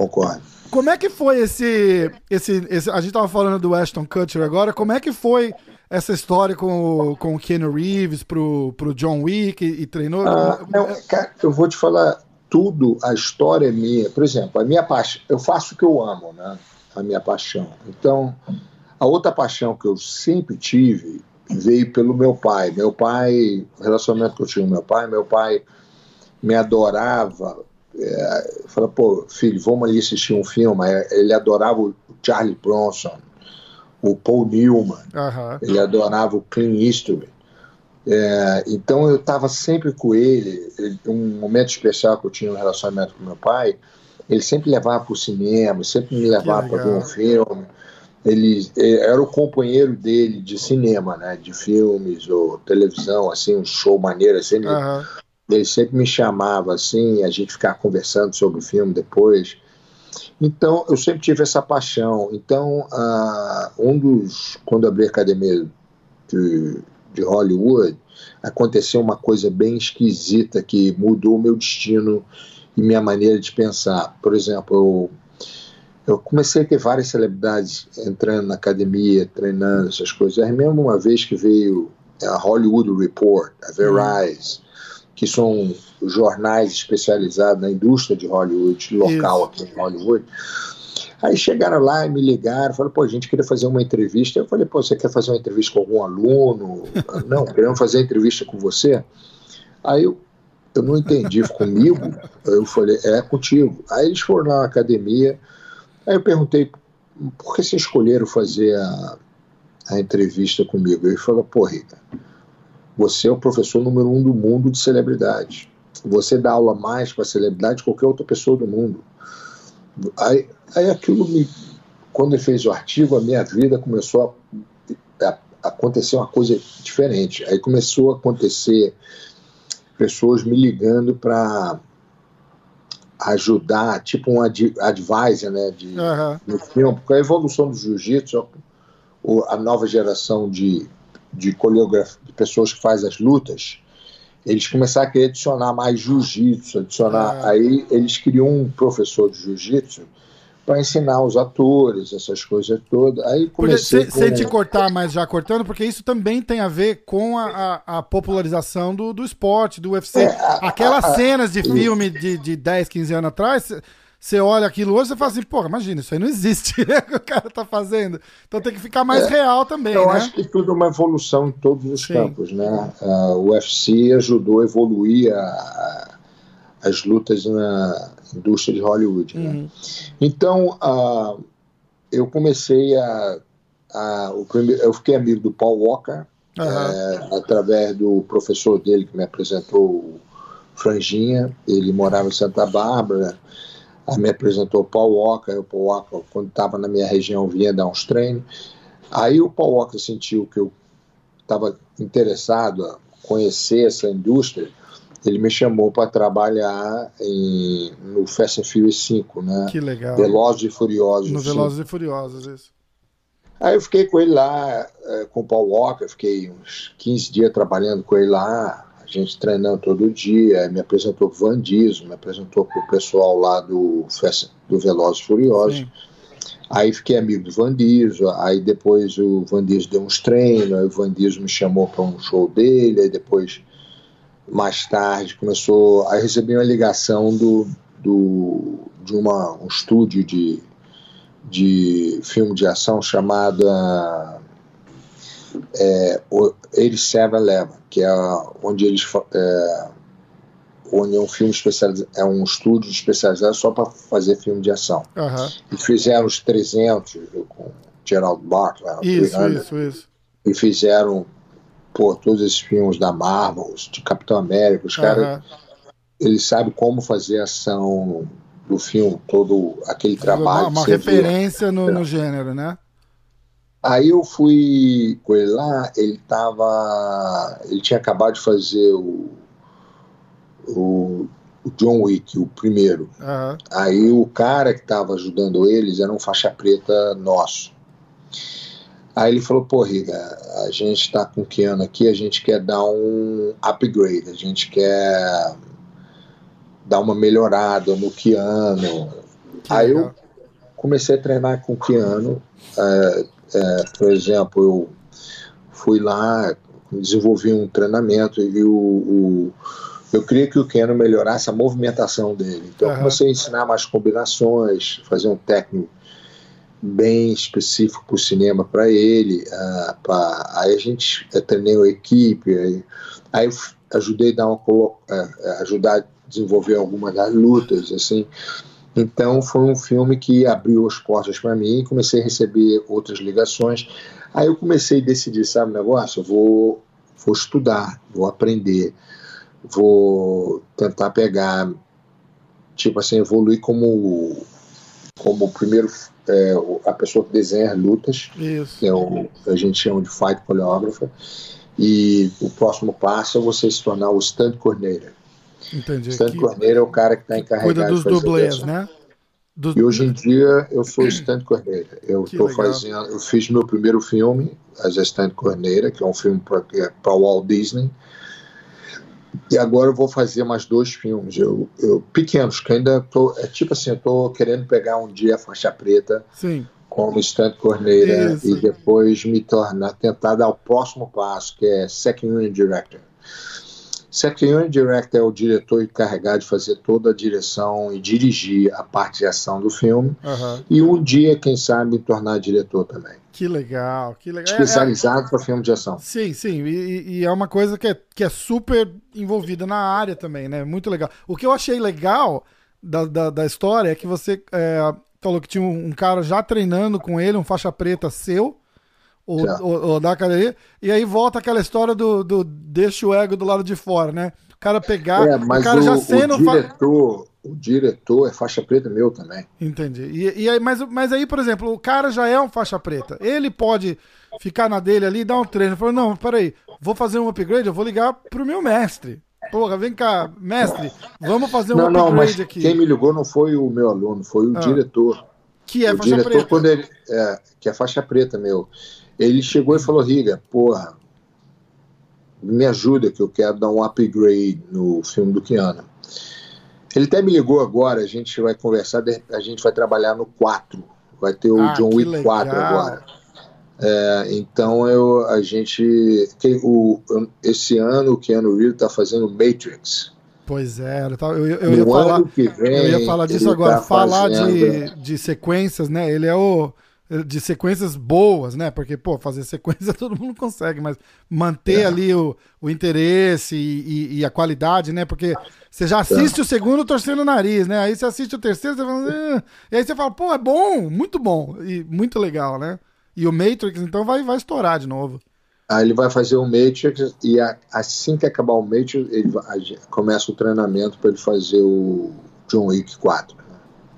Concordo. Como é que foi esse, esse, esse, A gente tava falando do Ashton Kutcher agora. Como é que foi essa história com, com o Keanu Reeves pro, pro John Wick e, e treinou? Ah, não, cara, eu vou te falar tudo, a história é minha. Por exemplo, a minha paixão, eu faço o que eu amo, né? A minha paixão. Então, a outra paixão que eu sempre tive veio pelo meu pai. Meu pai, o relacionamento que eu tinha com meu pai, meu pai me adorava é, fala, pô, filho, vamos ali assistir um filme. Ele adorava o Charlie Bronson, o Paul Newman, ele adorava o Clint Eastwood. É, então eu estava sempre com ele. Um momento especial que eu tinha um relacionamento com meu pai, ele sempre levava para o cinema, sempre me levava para ver um filme. Ele, ele, era o companheiro dele de cinema, né, de filmes ou televisão, assim, um show maneiro, assim. Uhum ele sempre me chamava assim, a gente ficava conversando sobre o filme depois. Então, eu sempre tive essa paixão. Então, uh, um dos. Quando abri a academia de, de Hollywood, aconteceu uma coisa bem esquisita que mudou o meu destino e minha maneira de pensar. Por exemplo, eu, eu comecei a ter várias celebridades entrando na academia, treinando essas coisas. É mesmo uma vez que veio a Hollywood Report, a Verizon que são jornais especializados na indústria de Hollywood, local Isso. aqui em Hollywood. Aí chegaram lá e me ligaram, falaram, pô, a gente queria fazer uma entrevista. Eu falei, pô, você quer fazer uma entrevista com algum aluno? não, queremos fazer entrevista com você. Aí eu, eu não entendi, comigo? Eu falei, é contigo. Aí eles foram na academia, aí eu perguntei, por que vocês escolheram fazer a, a entrevista comigo? Ele falou, pô, Rica, você é o professor número um do mundo de celebridade. Você dá aula mais para celebridade que qualquer outra pessoa do mundo. Aí, aí aquilo me. Quando ele fez o artigo, a minha vida começou a, a, acontecer uma coisa diferente. Aí começou a acontecer pessoas me ligando para ajudar, tipo um ad, advisor, né, de, uhum. no filme, porque a evolução do jiu-jitsu, a nova geração de de coreografia, de pessoas que fazem as lutas, eles começaram a querer adicionar mais jiu-jitsu, adicionar. Ah. Aí eles criam um professor de jiu-jitsu para ensinar os atores, essas coisas todas. Aí comecei com... Sem te cortar, mas já cortando, porque isso também tem a ver com a, a, a popularização do, do esporte, do UFC. É, Aquelas a, cenas de filme de, de 10, 15 anos atrás você olha aquilo hoje e fala assim, porra, imagina, isso aí não existe, né? Que o cara tá fazendo. Então tem que ficar mais é, real também. Eu né? acho que tudo é uma evolução em todos os Sim. campos, né? Uh, o UFC ajudou a evoluir a, a, as lutas na indústria de Hollywood. Né? Uhum. Então uh, eu comecei a. a o primeiro, eu fiquei amigo do Paul Walker, uhum. é, através do professor dele que me apresentou o Franjinha. Ele morava em Santa Bárbara me apresentou o Paul Walker, o Paul Walker, quando estava na minha região, vinha dar uns treinos. Aí o Paul Walker sentiu que eu estava interessado a conhecer essa indústria, ele me chamou para trabalhar em, no Fast and Furious 5, né? Que legal. Velozes e Furiosos. No Velozes e Furiosos, isso. Aí eu fiquei com ele lá, é, com o Paul Walker, fiquei uns 15 dias trabalhando com ele lá, gente treinando todo dia, me apresentou pro Van Diesel, me apresentou pro pessoal lá do, do Velozes Furiosos. Aí fiquei amigo do Van Diesel, aí depois o Van Diesel deu uns treinos, aí o Van Diesel me chamou para um show dele, aí depois, mais tarde, começou. Aí recebi uma ligação do, do, de uma, um estúdio de, de filme de ação chamado é, 8711, que é onde eles. É, onde é um filme especializado, é um estúdio especializado só para fazer filme de ação. Uhum. E fizeram os 300 com Gerald Butler, isso, 300, isso, isso. E fizeram pô, todos esses filmes da Marvel, de Capitão América, os uhum. caras eles sabem como fazer ação do filme, todo aquele trabalho. Uma, uma referência no, no, gênero, né? Aí eu fui com ele lá, ele tava. Ele tinha acabado de fazer o o, o John Wick, o primeiro. Uhum. Aí o cara que estava ajudando eles era um faixa preta nosso. Aí ele falou, pô, Riga, a gente está com o Keanu aqui, a gente quer dar um upgrade, a gente quer dar uma melhorada no Keanu. Que Aí legal. eu comecei a treinar com o Keanu. É, é, por exemplo, eu fui lá, desenvolvi um treinamento e o, o eu queria que o Keno melhorasse a movimentação dele. Então, uhum. eu comecei a ensinar mais combinações, fazer um técnico bem específico para o cinema para ele. Uh, pra, aí a gente uh, treinei a equipe, aí, aí eu ajudei a dar uma, uh, ajudar a desenvolver algumas das lutas, assim. Então foi um filme que abriu as portas para mim, comecei a receber outras ligações. Aí eu comecei a decidir, sabe, o negócio, eu vou, vou estudar, vou aprender vou tentar pegar, tipo assim, evoluir como como primeiro é, a pessoa que desenha lutas, Isso. que é o a gente chama de fight choreographer, e o próximo passo é você se tornar o stand coordinator. Entendi. Stand coordinator é o cara que está encarregado Cuida dos dublês, né? Dos... E hoje em dia eu sou stand coordinator. Eu estou fazendo, eu fiz meu primeiro filme as stand coordinator, que é um filme para é Walt Disney e agora eu vou fazer mais dois filmes, eu, eu pequenos, que ainda tô. É tipo assim, eu tô querendo pegar um dia a faixa preta Sim. como Stunt Corneira e depois me tornar, tentar dar o próximo passo, que é Second Unit Director. Second Unit Director é o diretor encarregado de fazer toda a direção e dirigir a parte de ação do filme. Uhum. E um dia, quem sabe, tornar diretor também. Que legal, que legal. Especializado é, é... para filme de ação. Sim, sim. E, e, é uma coisa que é, que é super envolvida na área também, né? Muito legal. O que eu achei legal da, da, da história é que você é, falou que tinha um cara já treinando com ele, um faixa preta seu, ou, ou, ou da academia, e aí volta aquela história do, do deixa o ego do lado de fora, né? O cara pegar, é, mas o cara o, já sendo. O diretor, o diretor é faixa preta meu também. Entendi. E, e, aí, mas, mas aí, por exemplo, o cara já é um faixa preta. Ele pode ficar na dele ali e dar um treino. Falou, não, peraí, vou fazer um upgrade, eu vou ligar pro meu mestre. Porra, vem cá, mestre, vamos fazer um não, upgrade não, mas aqui. Quem me ligou não foi o meu aluno, foi o ah, diretor. Que é o faixa diretor, preta. Quando ele, é, que é faixa preta meu. Ele chegou e falou, Riga, porra, me ajuda que eu quero dar um upgrade no filme do Keanu. Ele até me ligou agora, a gente vai conversar, a gente vai trabalhar no 4. Vai ter o Ah, John Wick legal. 4 agora. É, então eu, a gente. que o, esse ano o Keanu Reeves está fazendo Matrix. Pois é, eu, eu, eu- ia falar, vem. eu ia falar disso agora. tá falar fazendo- de, de sequências, né? Ele é o. De sequências boas, né? Porque, pô, fazer sequência todo mundo consegue, mas manter É. ali o, o interesse e, e- e a qualidade, né? Porque você já assiste o segundo torcendo o nariz, né? Aí você assiste o terceiro, você fala. "Ah", E aí você fala, pô, é bom, muito bom. E muito legal, né? E o Matrix, então, vai, vai estourar de novo. Aí ele vai fazer o Matrix e a- assim que acabar o Matrix, ele vai- começa o treinamento para ele fazer o John Wick 4.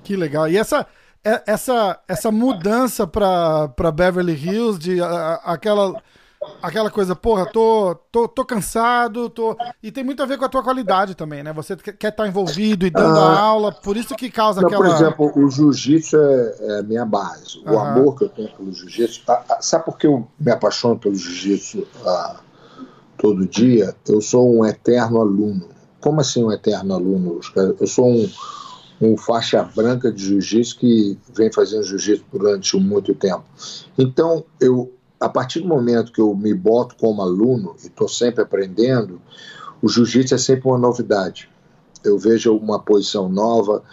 Que legal. E essa, é- essa, essa mudança pra, pra Beverly Hills, de a- aquela. aquela coisa, porra, tô, tô, tô cansado, tô. E tem muito a ver com a tua qualidade também, né? Você quer estar tá envolvido e dando ah, a aula, por isso que causa não, aquela. Por exemplo, o jiu-jitsu é, é a minha base. O amor que eu tenho pelo jiu-jitsu. Sabe por que eu me apaixono pelo jiu-jitsu ah, todo dia? Eu sou um eterno aluno. Como assim um eterno aluno? Eu sou um, um faixa branca de jiu-jitsu que vem fazendo jiu-jitsu durante muito tempo. Então, eu a partir do momento que eu me boto como aluno e estou sempre aprendendo, o jiu-jitsu é sempre uma novidade. Eu vejo uma posição nova,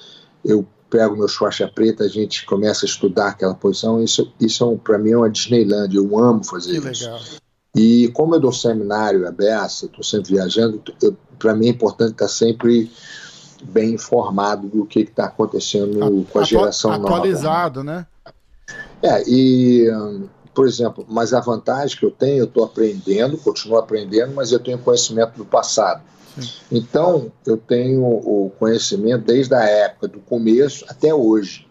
eu pego meu faixa preta, a gente começa a estudar aquela posição. Isso, isso para mim é uma Disneyland, eu amo fazer que isso. Legal. E como eu dou seminário aberto, estou sempre viajando, para mim é importante estar sempre bem informado do que está acontecendo a, com a geração atualizado, nova. Atualizado, né? É, e por exemplo, mas a vantagem que eu tenho, eu estou aprendendo, continuo aprendendo, mas eu tenho conhecimento do passado. Sim. Então, eu tenho o conhecimento desde a época do começo até hoje.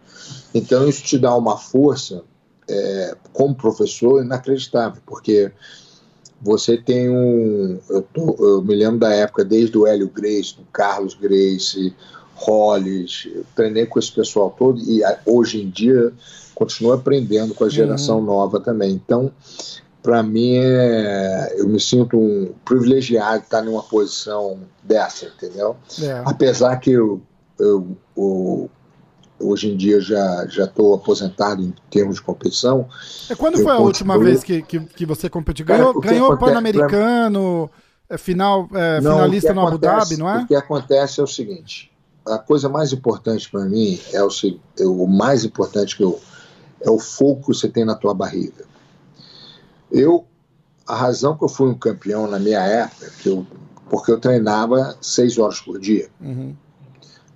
Então, isso te dá uma força, é, como professor, inacreditável, porque você tem um. Eu, tô, eu, me lembro da época, desde o Hélio Grace, do Carlos Grace, Hollis, eu treinei com esse pessoal todo, e hoje em dia continua aprendendo com a geração uhum. nova também. Então, para mim, é, eu me sinto um privilegiado de estar numa posição dessa, entendeu? É. Apesar que eu, eu, eu, hoje em dia já já estou aposentado em termos de competição. É quando foi a última vez que, que, que você competiu? Ganhou, ganhou o Pan-Americano. É, final, é, não, finalista no Abu Dhabi, não é? O que acontece é o seguinte: a coisa mais importante para mim é o, o mais importante que eu é o fogo que você tem na tua barriga. Eu, a razão que eu fui um campeão na minha época, que eu, porque eu treinava seis horas por dia. Uhum.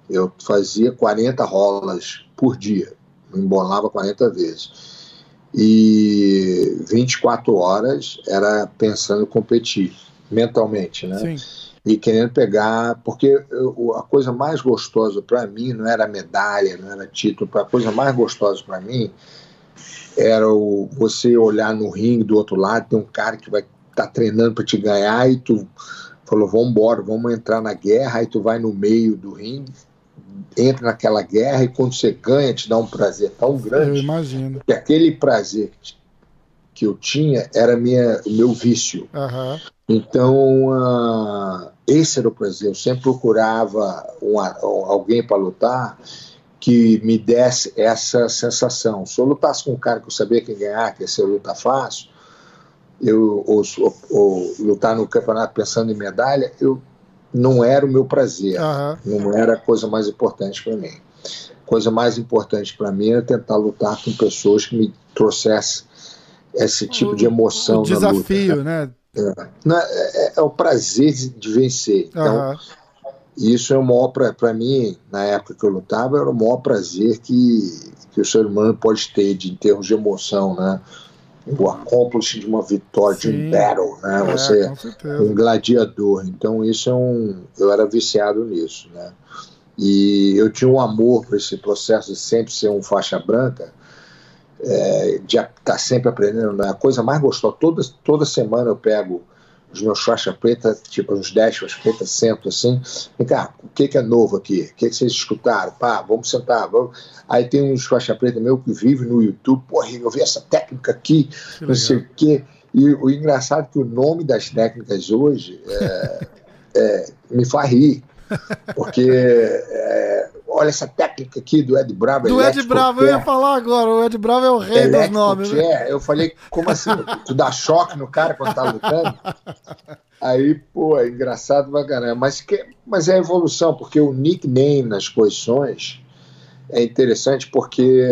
Eu fazia 40 rolas por dia, me embolava 40 vezes. E 24 horas era pensando em competir, mentalmente, né? Sim e querendo pegar, porque eu, a coisa mais gostosa para mim não era medalha, não era título, a coisa mais gostosa para mim era o, você olhar no ringue do outro lado, tem um cara que vai estar tá treinando para te ganhar e tu falou, vamos embora, vamos entrar na guerra, aí tu vai no meio do ringue, entra naquela guerra e quando você ganha te dá um prazer tão grande. Eu imagino. Que aquele prazer que eu tinha era minha, o meu vício. Uhum. Então, uh, esse era o prazer. Eu sempre procurava alguém para lutar que me desse essa sensação. Se eu lutasse com um cara que eu sabia que ia ganhar, que ia ser luta fácil, eu, ou, ou, ou, lutar no campeonato pensando em medalha, eu não era o meu prazer, uhum. não era a coisa mais importante para mim. A coisa mais importante para mim era tentar lutar com pessoas que me trouxessem esse tipo de emoção. O desafio, luta, né? É, é, é, o prazer de vencer. Então, uhum. isso é o maior, para mim, na época que eu lutava, era o maior prazer que, que o ser humano pode ter de, em termos de emoção, né? O accomplish de uma vitória, Sim. de um battle, né? É, Você um gladiador. Então, isso é um. Eu era viciado nisso, né? E eu tinha um amor por esse processo de sempre ser um faixa branca é, de estar tá sempre aprendendo. Né? A coisa mais gostosa, toda, toda semana eu pego os meus faixa preta, tipo uns 10 faixas pretas, sento assim, vem cá, o que, que é novo aqui? O que, que vocês escutaram? Pá, vamos sentar, vamos. Aí tem uns faixa preta meu que vive no YouTube, porra, eu vi essa técnica aqui, que não sei o quê. E o engraçado é que o nome das técnicas hoje é, é, me faz rir, porque é, olha essa técnica aqui do Ed Bravo. Do Ed Bravo, eu ia falar agora, o Ed Bravo é o rei dos nomes. Né? Eu falei, como assim? tu dá choque no cara quando tá lutando? Aí, pô, é engraçado pra caramba. Mas, que, mas é evolução, porque o nickname nas posições é interessante porque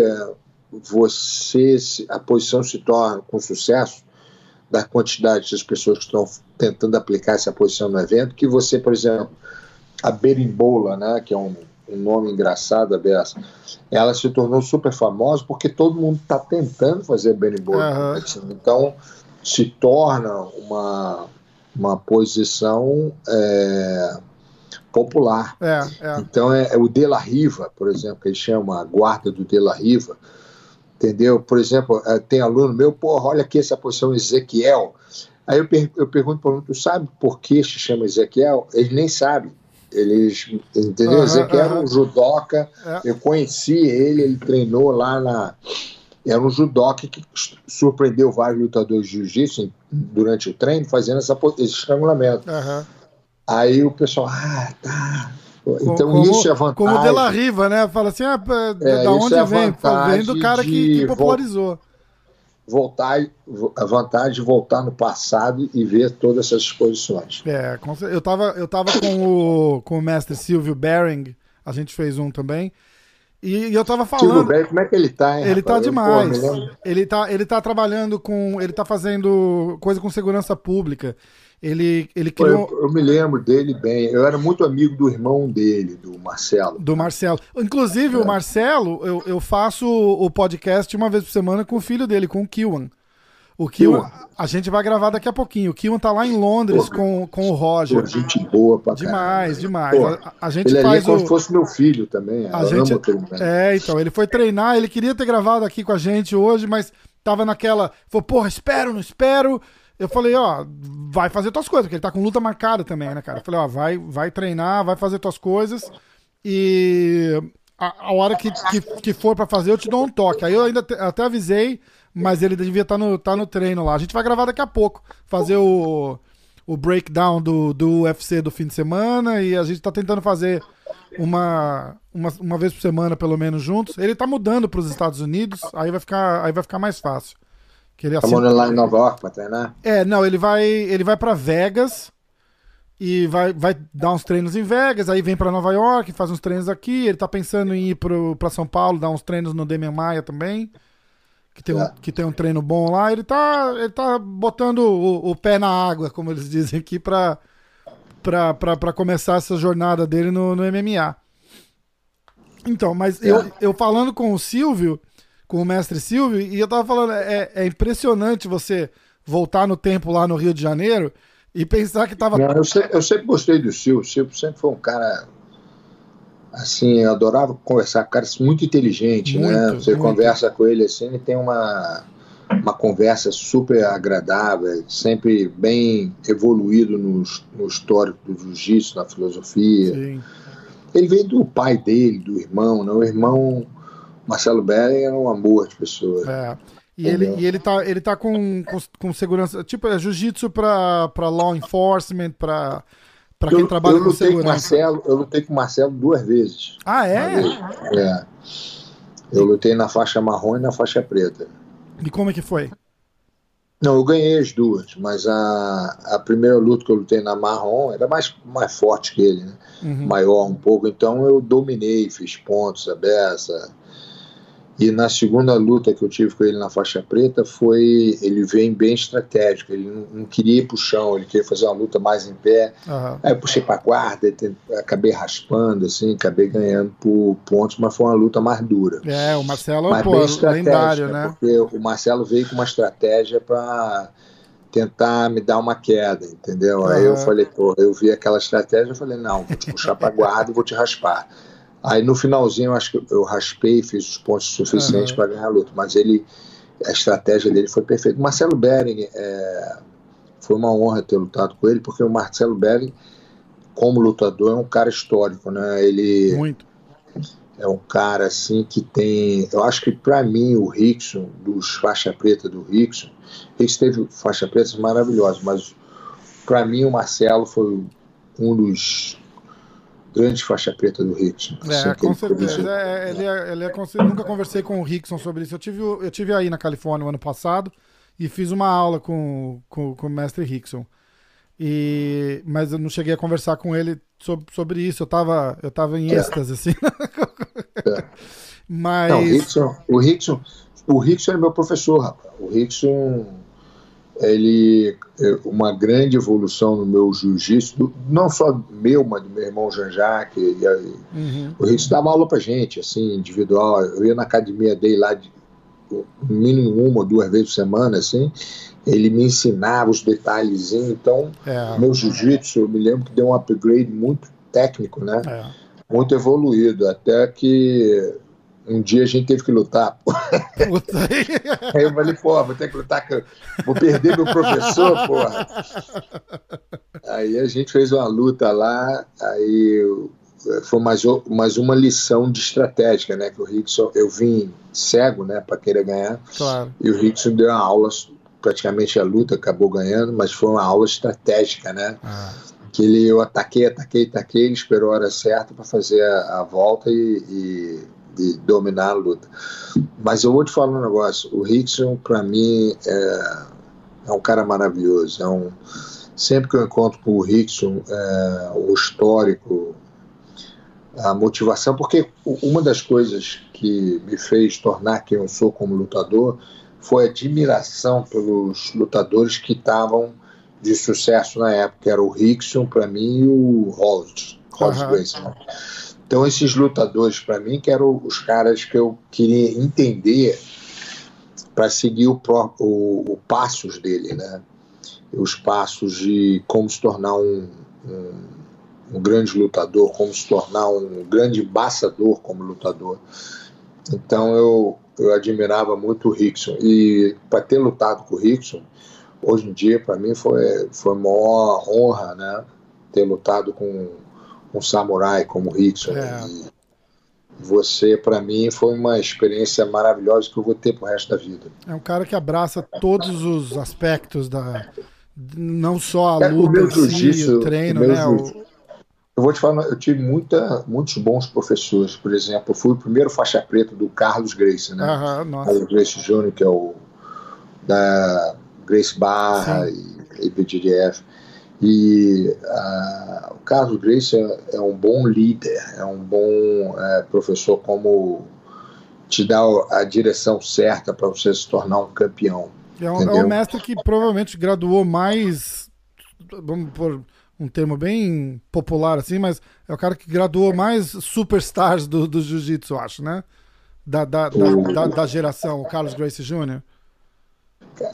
você, a posição se torna com sucesso da quantidade das pessoas que estão tentando aplicar essa posição no evento, que você, por exemplo, a berimbola, né, que é um um nome engraçado, a ela se tornou super famosa porque todo mundo está tentando fazer Benny Boy. Uhum. Então, se torna uma, uma posição é, popular. É, é. Então, é, é, o De La Riva, por exemplo, que ele chama a guarda do De La Riva, entendeu? Por exemplo, é, tem aluno meu, porra, olha aqui essa posição Ezequiel. Aí eu, per eu pergunto para o tu sabe por que se chama Ezequiel? Eles nem sabem. Eles, entendeu? Uhum, Ezequiel uhum. era um judoca, é. eu conheci ele, ele treinou lá na. Era um judoca que surpreendeu vários lutadores de jiu-jitsu durante o treino, fazendo essa, esse estrangulamento. Uhum. Aí o pessoal, ah, tá. Então como, isso é vantagem. Como o De La Riva, né? Fala assim, ah, é, da onde é vem? Vem do cara que, que popularizou voltar, a vontade de voltar no passado e ver todas essas exposições. É, eu tava, eu tava com o, com o mestre Silvio Bering, a gente fez um também. E, eu tava falando. Silvio Bering, como é que ele tá, hein, Ele rapaz? tá demais. Pô, ele, tá, ele tá trabalhando com. Ele tá fazendo coisa com segurança pública. Ele, ele criou. Eu, eu, me lembro dele bem. Eu era muito amigo do irmão dele, do Marcelo. Do Marcelo. Inclusive, é. o Marcelo, eu, eu faço o podcast uma vez por semana com o filho dele, com o Kiwan. O Kiwan, a gente vai gravar daqui a pouquinho. O Kiwan tá lá em Londres Pô, com, com o Roger. Pô, gente boa pra Demais, demais. Pô, a, a, gente ele faz ali é como se fosse meu filho também. A gente, é, então, ele foi treinar, ele queria ter gravado aqui com a gente hoje, mas tava naquela. Falou, porra, espero, não espero. Eu falei, ó, vai fazer tuas coisas, porque ele tá com luta marcada também, né, cara? Eu falei, ó, vai, vai treinar, vai fazer tuas coisas e a, a hora que, que, que for para fazer eu te dou um toque. Aí eu ainda te, até avisei, mas ele devia estar tá no, tá no treino lá. A gente vai gravar daqui a pouco, fazer o, o breakdown do, do UFC do fim de semana e a gente tá tentando fazer uma, uma, uma vez por semana, pelo menos, juntos. Ele tá mudando para os Estados Unidos, aí vai ficar, aí vai ficar mais fácil. Que ele tá morando lá em Nova York pra treinar? É, não, ele vai, ele vai para Vegas e vai, vai dar uns treinos em Vegas, aí vem para Nova York, faz uns treinos aqui. Ele tá pensando em ir pro, pra São Paulo, dar uns treinos no Demian Maia também. Que tem, é. um, que tem um treino bom lá. Ele tá, ele tá botando o, o pé na água, como eles dizem aqui, pra, pra, pra, pra começar essa jornada dele no, no MMA. Então, mas é. eu, eu falando com o Silvio, com o mestre Silvio, e eu tava falando, é, é impressionante você voltar no tempo lá no Rio de Janeiro e pensar que tava. Não, eu, sempre, eu sempre gostei do Silvio, o Silvio sempre foi um cara. Assim, eu adorava conversar com cara muito inteligente, né? muito, né? Você muito. conversa com ele assim, ele tem uma, uma conversa super agradável, sempre bem evoluído no, no histórico do jiu-jitsu, na filosofia. Sim. Ele veio do pai dele, do irmão, né? O irmão Marcelo Beren era um amor de pessoa. É. E ele, e ele tá, ele tá com, com, com segurança. Tipo, é jiu-jitsu pra, pra law enforcement, pra, pra quem eu, trabalha eu com segurança. Com Marcelo, eu lutei com o Marcelo duas vezes. Ah, é? É. Eu lutei na faixa marrom e na faixa preta. E como é que foi? Não, eu ganhei as duas, mas a, a primeira luta que eu lutei na marrom era mais, mais forte que ele, né? Uhum. Maior um pouco, então eu dominei, fiz pontos, a beça, e na segunda luta que eu tive com ele na faixa preta, foi ele vem bem estratégico. Ele não, não queria ir pro chão, ele queria fazer uma luta mais em pé. Uhum. Aí eu puxei para guarda, acabei raspando, assim, acabei ganhando por pontos, mas foi uma luta mais dura. É, o Marcelo mas pô, lendário, né? Porque o Marcelo veio com uma estratégia para tentar me dar uma queda, entendeu? Uhum. Aí eu falei, pô, eu vi aquela estratégia, eu falei, não, vou te puxar para guarda e vou te raspar. Aí no finalzinho, eu acho que eu raspei, fiz os pontos suficientes uhum. para ganhar a luta, mas ele, a estratégia dele foi perfeita. Marcelo Bering, é, foi uma honra ter lutado com ele, porque o Marcelo Bering, como lutador, é um cara histórico, né? Ele Muito. é um cara assim que tem, eu acho que para mim o Rickson, dos faixa preta do Rickson, Rickson teve faixa preta maravilhosa, mas para mim o Marcelo foi um dos grande faixa preta do Rickson. É, assim, com certeza. É, ele é, ele é, nunca conversei com o Rickson sobre isso. Eu tive, eu tive aí na Califórnia no ano passado e fiz uma aula com, com, com o mestre Rickson. E, mas eu não cheguei a conversar com ele sobre, sobre isso. Eu tava, eu tava em é. êxtase, assim. É. Mas... Não, o Rickson, o Rickson, o Rickson é meu professor, rapaz. O Rickson ele é uma grande evolução no meu jiu-jitsu, não só meu, mas do meu irmão Jean-Jacques. Uhum. O Rick dava aula pra gente, assim, individual. Eu ia na academia dele lá, de, mínimo uma ou duas vezes por semana, assim. Ele me ensinava os detalhezinhos. Então, é. meu jiu-jitsu, eu me lembro que deu um upgrade muito técnico, né? É. Muito evoluído. Até que um dia a gente teve que lutar. aí eu falei, pô, vou ter que lutar, vou perder meu professor, porra. Aí a gente fez uma luta lá, aí foi mais, mais uma lição de estratégia, né? Que o Rickson, eu vim cego, né, para querer ganhar. Claro. E o Rickson deu uma aula, praticamente a luta acabou ganhando, mas foi uma aula estratégica, né? Ah. Que ele, eu ataquei, ataquei, ataquei, ele esperou a hora certa para fazer a, a, volta e, e, e, dominar a luta. Mas eu vou te falar um negócio: o Rickson, para mim, é, é um cara maravilhoso. É um, sempre que eu encontro com o Rickson, é, o histórico, a motivação, porque uma das coisas que me fez tornar quem eu sou como lutador foi a admiração pelos lutadores que estavam de sucesso na época, era o Rickson para mim e o Holt, Holt uhum. Então esses lutadores para mim que eram os caras que eu queria entender para seguir o, o, o, passos dele, né? Os passos de como se tornar um, um um grande lutador, como se tornar um grande embaixador como lutador. Então eu, eu admirava muito o Rickson. E para ter lutado com o Rickson, hoje em dia, para mim, foi, foi uma honra né, ter lutado com um samurai como Rickson. É. Você, para mim, foi uma experiência maravilhosa que eu vou ter pro resto da vida. É um cara que abraça todos os aspectos da. Não só a é, luta, o, si, o treino, o né? O, eu vou te falar, eu tive muita, muitos bons professores. Por exemplo, eu fui o primeiro faixa preta do Carlos Grace, né? Carlos Grace Jr., que é o da Grace Barra Sim. e, e. E uh, o Carlos Grace é, é, um bom líder, é um bom é, professor, como te dá a direção certa para você se tornar um campeão. É um, é um mestre que provavelmente graduou mais, vamos por um termo bem popular assim, mas é o cara que graduou mais superstars do, do jiu-jitsu, acho, né? Da, da, da, da, da geração, o Carlos Gracie Jr.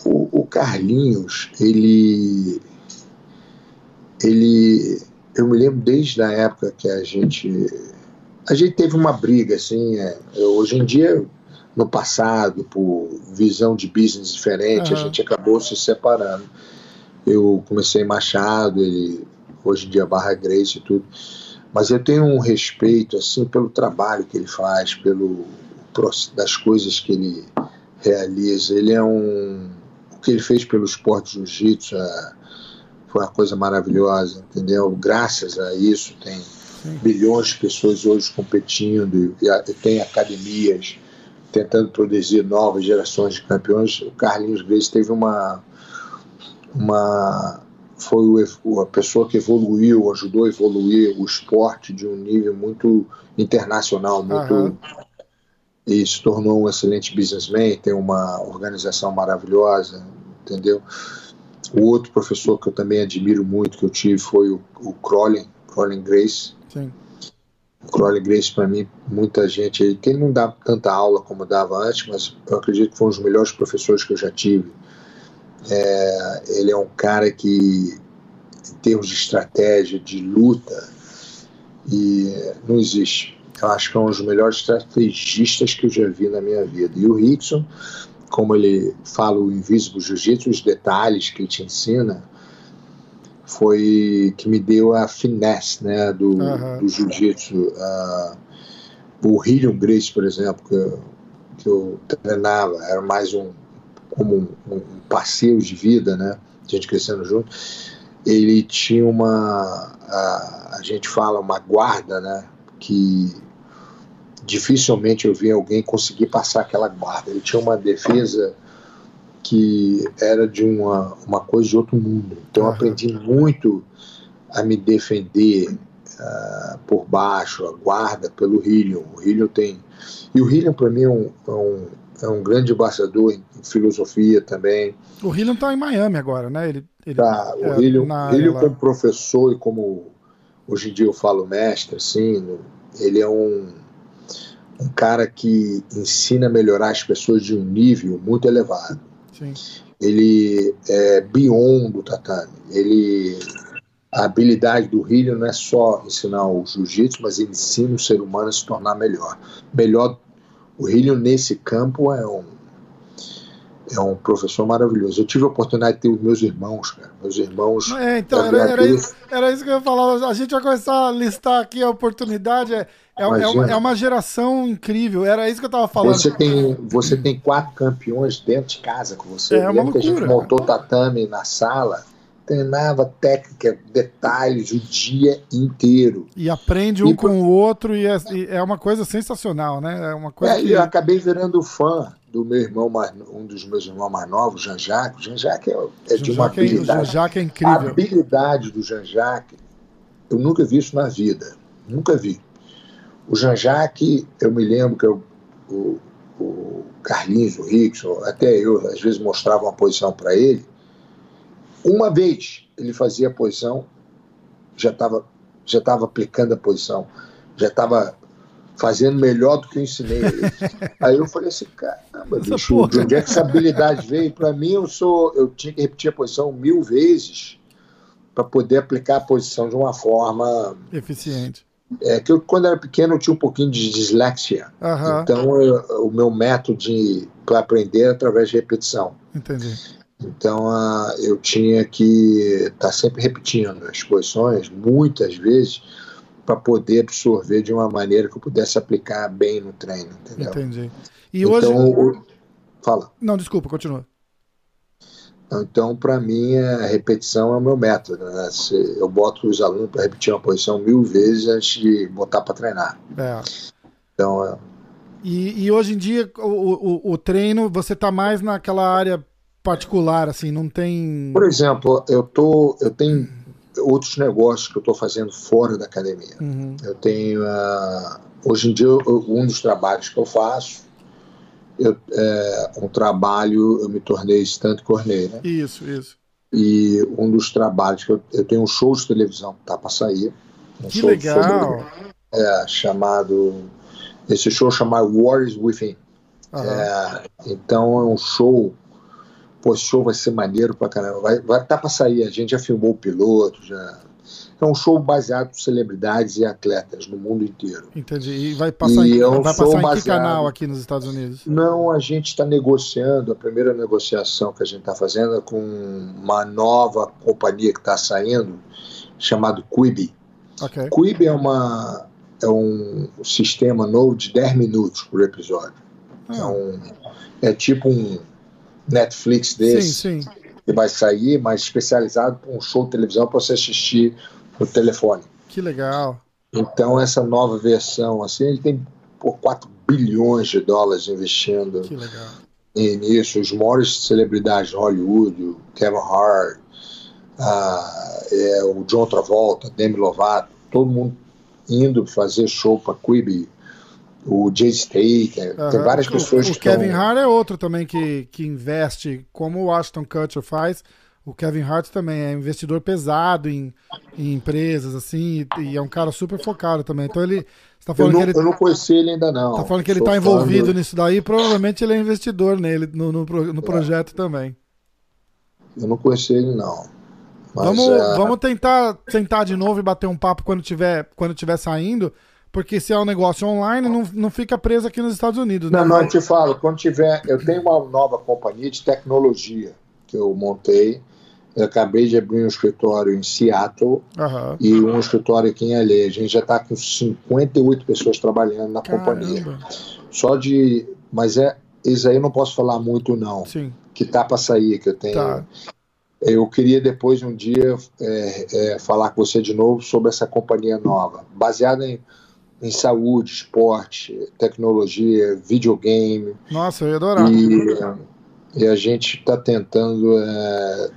O, o, Carlinhos, ele. Ele. Eu me lembro desde a época que a gente. A gente teve uma briga, assim. É, hoje em dia, no passado, por visão de business diferente, uhum. a gente acabou se separando. Eu comecei Machado, ele hoje em dia Barra Grace e tudo. Mas eu tenho um respeito assim pelo trabalho que ele faz, pelo das coisas que ele realiza. Ele é um o que ele fez pelo esporte jiu-jitsu é, foi uma coisa maravilhosa, entendeu? Graças a isso tem bilhões de pessoas hoje competindo e, e tem academias tentando produzir novas gerações de campeões. O Carlinhos Grace teve uma uma foi o, a pessoa que evoluiu, ajudou a evoluir o esporte de um nível muito internacional, muito uhum. e se tornou um excelente businessman, tem uma organização maravilhosa, entendeu? O outro professor que eu também admiro muito que eu tive foi o, o Crowley, Crowley Grace. Sim. O Crowley Grace para mim, muita gente aí, que ele não dá tanta aula como dava antes, mas eu acredito que foi um dos melhores professores que eu já tive é, ele é um cara que, em termos de estratégia, de luta, e não existe. Eu acho que é um dos melhores estrategistas que eu já vi na minha vida. E o Rickson, como ele fala o Invisible Jiu-Jitsu, os detalhes que ele te ensina, foi que me deu a finesse né, do, uhum. do Jiu-Jitsu. Uh, o Hillion Grace, por exemplo, que eu, que eu treinava, era mais um como um, um parceiro de vida, né? A gente crescendo junto. Ele tinha uma, a, a gente fala, uma guarda, né? Que dificilmente eu vi alguém conseguir passar aquela guarda. Ele tinha uma defesa que era de uma, uma coisa de outro mundo. Então eu aprendi muito a me defender uh, por baixo, a guarda pelo Hillion. O Hillion tem. E o Hillion, para mim, é um, é um, é um grande embaixador em, filosofia também. O Hillion está em Miami agora, né? Ele, ele tá, o é, Hillion, Hillion como professor e como hoje em dia eu falo mestre, assim, ele é um, um cara que ensina a melhorar as pessoas de um nível muito elevado. Sim. Ele é beyond do tatame. Ele a habilidade do Hillion não é só ensinar o jiu-jitsu, mas ele ensina o ser humano a se tornar melhor. Melhor O Rilho, nesse campo, é um, é um professor maravilhoso. Eu tive a oportunidade de ter os meus irmãos, cara. Meus irmãos. É, então, era, era, isso, era, isso, que eu ia falar. A gente vai começar a listar aqui a oportunidade. É, é, é, uma, é uma geração incrível. Era isso que eu tava falando. Você tem, você tem quatro campeões dentro de casa com você. É, uma que a gente montou tatame na sala treinava técnica, detalhes o dia inteiro. E aprende um e, com o outro e é, e é, uma coisa sensacional, né? É uma coisa é, que... Eu acabei virando fã do meu irmão, mais, um dos meus irmãos mais novos, Jean-Jacques. Jean-Jacques é, é de uma habilidade. Jean-Jacques é incrível. A habilidade do Jean-Jacques, eu nunca vi isso na vida. Nunca vi. O Jean-Jacques, eu me lembro que eu, o, o Carlinhos, o Rickson, até eu, às vezes mostrava uma posição para ele uma vez ele fazia a posição, já estava já tava aplicando a posição, já estava fazendo melhor do que eu ensinei ele. Aí eu falei assim, caramba, bicho, de onde é que essa habilidade veio? Para mim, eu sou, eu tinha que repetir a posição mil vezes para poder aplicar a posição de uma forma eficiente. É que eu, quando era pequeno, eu tinha um pouquinho de dislexia. Uhum. Então, eu, o meu método para aprender é através de repetição. Entendi. Então uh, eu tinha que estar tá sempre repetindo as posições, muitas vezes, para poder absorver de uma maneira que eu pudesse aplicar bem no treino, entendeu? Entendi. E então, hoje. O... Fala. Não, desculpa, continua. Então, para mim, a repetição é o meu método. Né? eu boto os alunos para repetir uma posição mil vezes antes de botar para treinar. É. Então, é... e, e, hoje em dia, o, o, o treino, você está mais naquela área particular, assim, não tem. Por exemplo, eu tô, eu tenho outros negócios que eu estou fazendo fora da academia. Uhum. Eu tenho, uh, hoje em dia, eu, um dos trabalhos que eu faço, eu, é, um trabalho, eu me tornei estante corneiro. Né? Isso, isso. E um dos trabalhos que eu, eu tenho um show de televisão que tá para sair. Um que legal. Sobre, é, chamado, esse show chamado Wars Within. Uhum. É, então é um show pô, show vai ser maneiro pra caramba. Vai, vai tá pra sair, a gente já filmou o piloto, já. É um show baseado em celebridades e atletas no mundo inteiro. Entendi. E vai passar, e em, é vai passar em baseado... que canal aqui nos Estados Unidos? Não, a gente está negociando, a primeira negociação que a gente está fazendo é com uma nova companhia que está saindo, chamado Quibi. Okay. Quibi é, uma, é um sistema novo de 10 minutos por episódio. Ah. É, um, é tipo um Netflix desse sim, sim. que vai sair, mas especializado para um show de televisão para você assistir no telefone. Que legal. Então essa nova versão, assim, ele tem por 4 bilhões de dólares investindo que legal. nisso. Os maiores celebridades de Hollywood, o Kevin Hart, ah, é, o John Travolta, Demi Lovato, todo mundo indo fazer show para Quibi o Jay Staker, uhum. tem várias pessoas o, que O Kevin estão... Hart é outro também que, que investe, como o Ashton Kutcher faz, o Kevin Hart também é investidor pesado em, em empresas, assim, e, e, é um cara super focado também. Então ele. Tá falando eu, não, que ele, eu não conheci ele ainda não. Tá falando que ele está envolvido nisso daí, provavelmente ele é investidor nele, no, no, no projeto é. também. Eu não conheci ele não. Mas, vamos, é... vamos tentar sentar de novo e bater um papo quando tiver, quando tiver saindo. Porque se é um negócio online, não, não fica preso aqui nos Estados Unidos. Né? Não, não, eu te falo, quando tiver. Eu tenho uma nova companhia de tecnologia que eu montei. Eu acabei de abrir um escritório em Seattle uhum. e um escritório aqui em LA. A gente já está com 58 pessoas trabalhando na Caramba. companhia. Só de. Mas é. Isso aí eu não posso falar muito, não. Sim. Que tá para sair, que eu tenho. Tá. Eu queria depois um dia é, é, falar com você de novo sobre essa companhia nova, baseada em em saúde, esporte, tecnologia, videogame. Nossa, eu ia adorar. E, e a gente está tentando é,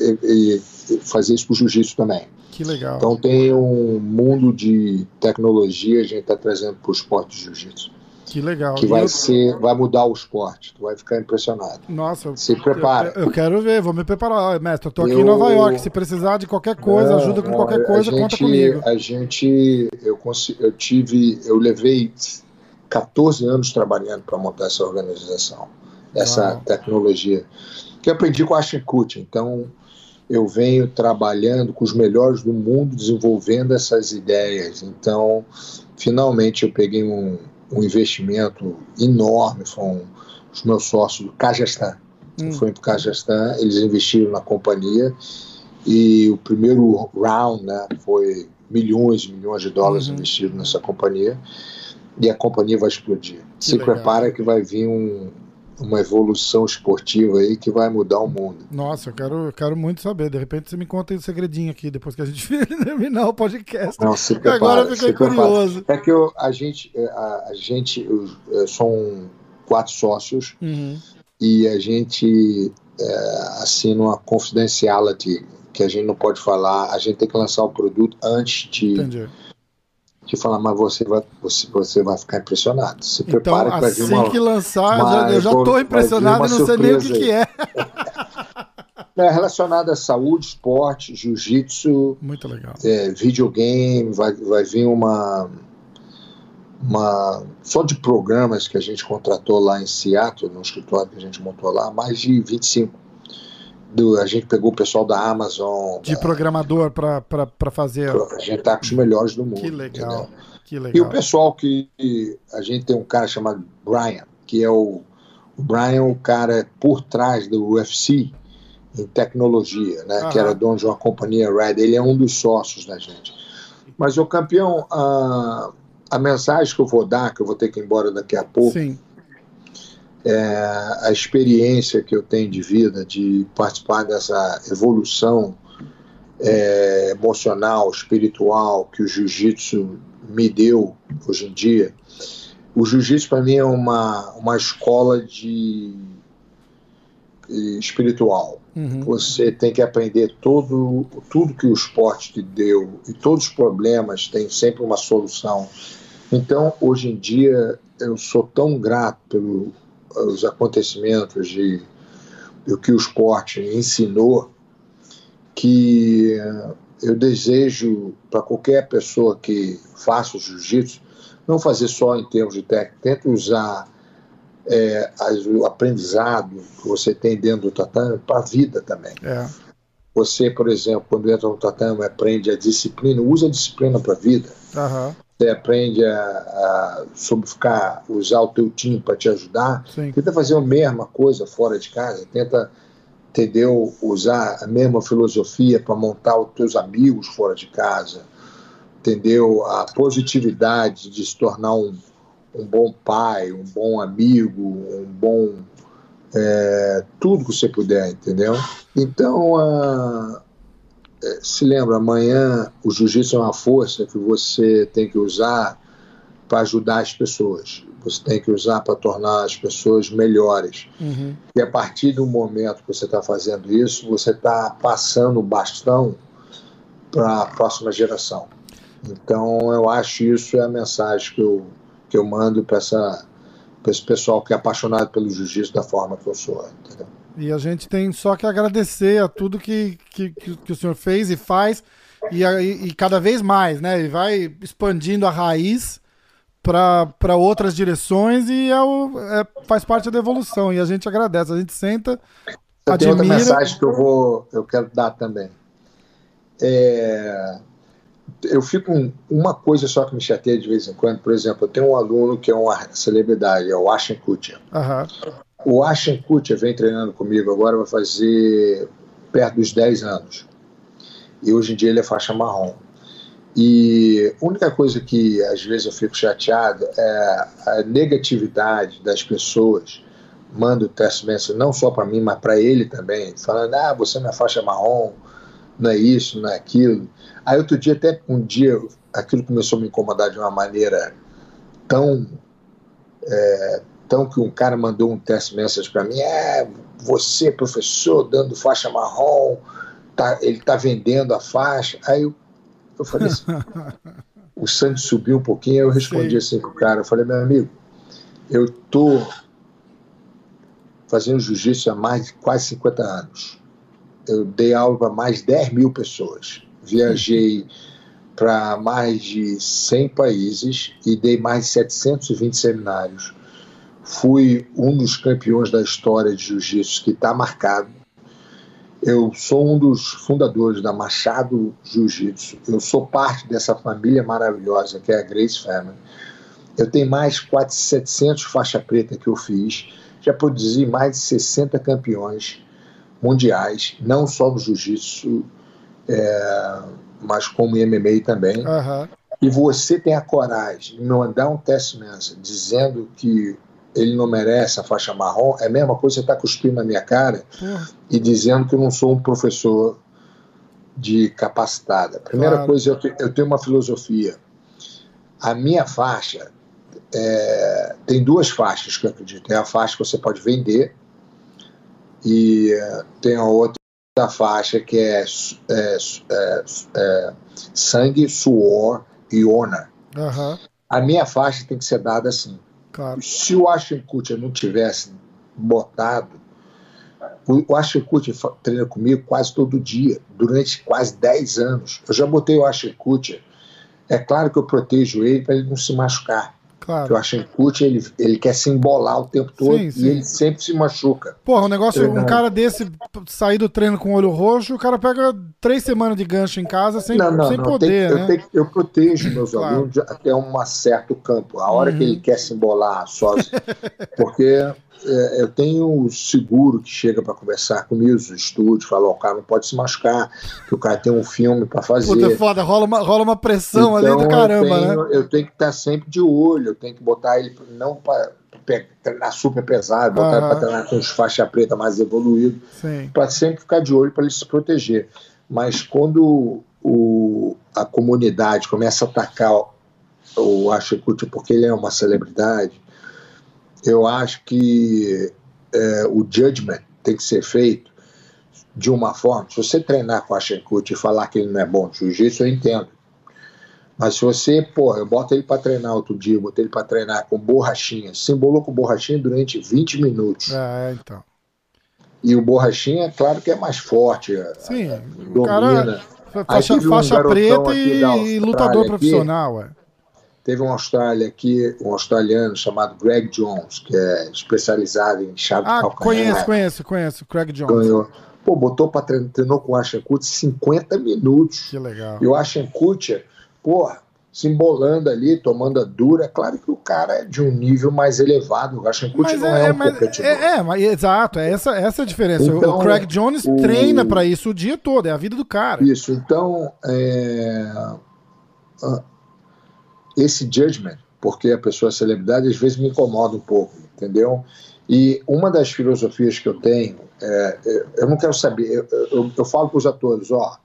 e, e, fazer isso para o jiu-jitsu também. Que legal. Então tem um mundo de tecnologia a gente está trazendo para o esporte de jiu-jitsu. Que legal. Que vai eu... ser, vai mudar o esporte. Tu vai ficar impressionado. Nossa, se prepara. Eu, eu, quero ver, vou me preparar. Mestre, eu tô aqui eu... em Nova York. Se precisar de qualquer coisa, não, ajuda com não, qualquer coisa, gente, conta comigo. A gente, eu, eu tive, eu levei 14 anos trabalhando para montar essa organização, essa Uau. tecnologia. Que eu aprendi com a Ashton Kutcher. Então, eu venho trabalhando com os melhores do mundo, desenvolvendo essas ideias. Então, finalmente eu peguei um um investimento enorme, foram os meus sócios do Cajastan. Hum. Fui para o Cajastan, eles investiram na companhia e o primeiro round né, foi milhões e milhões de dólares uhum. investidos nessa companhia e a companhia vai explodir. Que Se legal. prepara que vai vir um, uma evolução esportiva aí que vai mudar o mundo. Nossa, eu quero, quero muito saber. De repente você me conta um segredinho aqui depois que a gente terminar o podcast. Não, se prepara, Agora eu fiquei curioso. É que eu, a gente, é, a, a gente eu, eu, são quatro sócios uhum. e a gente é, assina uma confidentiality que a gente não pode falar. A gente tem que lançar o produto antes de. Entendi de falar, mas você vai, você, você vai ficar impressionado. Se então, prepara então, assim uma, que lançar, uma, eu já estou impressionado e não sei nem o que, que é. é. Relacionado à saúde, esporte, jiu-jitsu. Muito legal. É, videogame, vai, vai vir uma, uma. Só de programas que a gente contratou lá em Seattle, no escritório que a gente montou lá, mais de 25 do, a gente pegou o pessoal da Amazon. De da, programador para fazer. A gente tá com os melhores do mundo. Que legal. Que legal. E o pessoal que. A gente tem um cara chamado Brian, que é o. O Brian, o cara por trás do UFC em tecnologia, né? Aham. Que era dono de uma companhia Red. Ele é um dos sócios da gente. Mas o campeão, a, a mensagem que eu vou dar, que eu vou ter que ir embora daqui a pouco. Sim é, a experiência que eu tenho de vida, de participar dessa evolução é, emocional, espiritual que o jiu-jitsu me deu hoje em dia. O jiu-jitsu para mim é uma, uma escola de espiritual. Uhum. Você tem que aprender todo, tudo que o esporte te deu e todos os problemas têm sempre uma solução. Então, hoje em dia, eu sou tão grato pelo os acontecimentos de, do que o esporte ensinou, que eu desejo para qualquer pessoa que faça o jiu-jitsu, não fazer só em termos de técnica, tenta usar é, o aprendizado que você tem dentro do tatame para a vida também. É. Você, por exemplo, quando entra no tatame, aprende a disciplina, usa a disciplina para a vida. Uhum você aprende a, a sobre ficar, usar o teu time para te ajudar. Sim. Tenta fazer a mesma coisa fora de casa, tenta, entendeu? Usar a mesma filosofia para montar os teus amigos fora de casa, entendeu? A positividade de se tornar um, um bom pai, um bom amigo, um bom é, tudo que você puder, entendeu? Então, a, se lembra, amanhã o jiu-jitsu é uma força que você tem que usar para ajudar as pessoas. Você tem que usar para tornar as pessoas melhores. Uhum. E a partir do momento que você está fazendo isso, você está passando o bastão para a próxima geração. Então, eu acho isso é a mensagem que eu, que eu mando para esse pessoal que é apaixonado pelo jiu-jitsu da forma que eu sou. E a gente tem só que agradecer a tudo que, que, que o senhor fez e faz, e, e, e cada vez mais, né? Ele vai expandindo a raiz para outras direções e é o, é, faz parte da evolução. E a gente agradece, a gente senta, eu admira. Tem outra mensagem que eu, vou, eu quero dar também. É, eu fico com uma coisa só que me chateia de vez em quando. Por exemplo, eu tenho um aluno que é uma celebridade, é o Ashton Kutcher. Uhum. O Ashton Kutcher vem treinando comigo agora, vai fazer perto dos 10 anos. E hoje em dia ele é faixa marrom. E a única coisa que às vezes eu fico chateado é a negatividade das pessoas. Manda o teste não só para mim, mas para ele também, falando: ah, você não é faixa marrom, não é isso, não é aquilo. Aí outro dia, até um dia, aquilo começou a me incomodar de uma maneira tão é, então que um cara mandou um test message para mim, é, você, professor, dando faixa marrom, tá, ele tá vendendo a faixa. Aí eu, eu falei assim, o sangue subiu um pouquinho, eu respondi Sim. assim pro cara, eu falei, meu amigo, eu tô fazendo jiu-jitsu há mais de quase 50 anos. Eu dei aula para mais de 10 mil pessoas. Viajei para mais de 100 países e dei mais de 720 seminários fui um dos campeões da história de jiu-jitsu que está marcado. Eu sou um dos fundadores da Machado Jiu-Jitsu. Eu sou parte dessa família maravilhosa que é a Grace Family. Eu tenho mais quase 700 faixa preta que eu fiz. Já produzi mais de 60 campeões mundiais, não só no jiu-jitsu, é, mas como MMA também. Uhum. E você tem a coragem de me mandar um teste dizendo que ele não merece a faixa marrom, é a mesma coisa que você está cuspindo na minha cara e dizendo que eu não sou um professor de capacitada. Primeira claro. coisa, eu, eu, tenho uma filosofia. A minha faixa é, tem duas faixas que eu acredito. Tem a faixa que você pode vender e tem a outra faixa que é, é, é, é sangue, suor e honor. Uhum. A minha faixa tem que ser dada assim. Claro. Se o Ashton Kutcher não tivesse botado, o Ashton Kutcher treina comigo quase todo dia, durante quase 10 anos. Eu já botei o Ashton Kutcher. É claro que eu protejo ele para ele não se machucar. Claro. Que o Ashenkut, ele, ele quer se embolar o tempo todo sim, sim. e ele sempre se machuca. Porra, um negócio, Treinando. um cara desse sair do treino com o olho roxo, o cara pega três semanas de gancho em casa sem, não, não, sem não, poder, tem, né? Eu, tenho, eu protejo meus claro. alunos até um certo campo. A hora uhum. que ele quer se embolar sozinho. porque é, eu tenho seguro que chega para conversar comigo, os estúdios, fala, o cara não pode se machucar, que o cara tem um filme para fazer. Puta, é foda, rola uma, rola uma pressão então, ali do caramba, eu tenho, né? Eu tenho que estar sempre de olho, eu tenho que botar ele, não para treinar super pesado, botar uhum. ele para treinar com os faixa preta mais evoluído, para sempre ficar de olho para ele se proteger. Mas quando o, a comunidade começa a atacar o Ashikuti porque ele é uma celebridade, eu acho que é, o judgment tem que ser feito de uma forma. Se você treinar com a Shenkuti e falar que ele não é bom de jiu-jitsu, eu entendo. Mas se você, porra, eu boto ele para treinar outro dia, eu botei ele para treinar com borrachinha, simbolou com borrachinha durante 20 minutos. É, então. E o borrachinha, claro que é mais forte. Sim, domina. o cara faixa, faixa preta e lutador profissional, aqui, Teve um Austrália aqui, um australiano chamado Greg Jones, que é especializado em chave ah, calcanhar. conheço, conheço, conheço, Greg Jones. Ganhou. Pô, botou para treinar, treinou com o Ashen Kutcher 50 minutos. Que legal. E o Ashen Kutcher, porra, se embolando ali, tomando a dura. É claro que o cara é de um nível mais elevado. O Ashen Kutcher não é, é um mas, competidor. É, é mas, exato, é essa, essa é a diferença. Então, o Craig Jones o... treina para isso o dia todo, é a vida do cara. Isso, então, é esse judgment, porque a pessoa é celebridade, às vezes me incomoda um pouco, entendeu? E uma das filosofias que eu tenho, é, é eu não quero saber, eu, eu, eu falo para os atores, ó,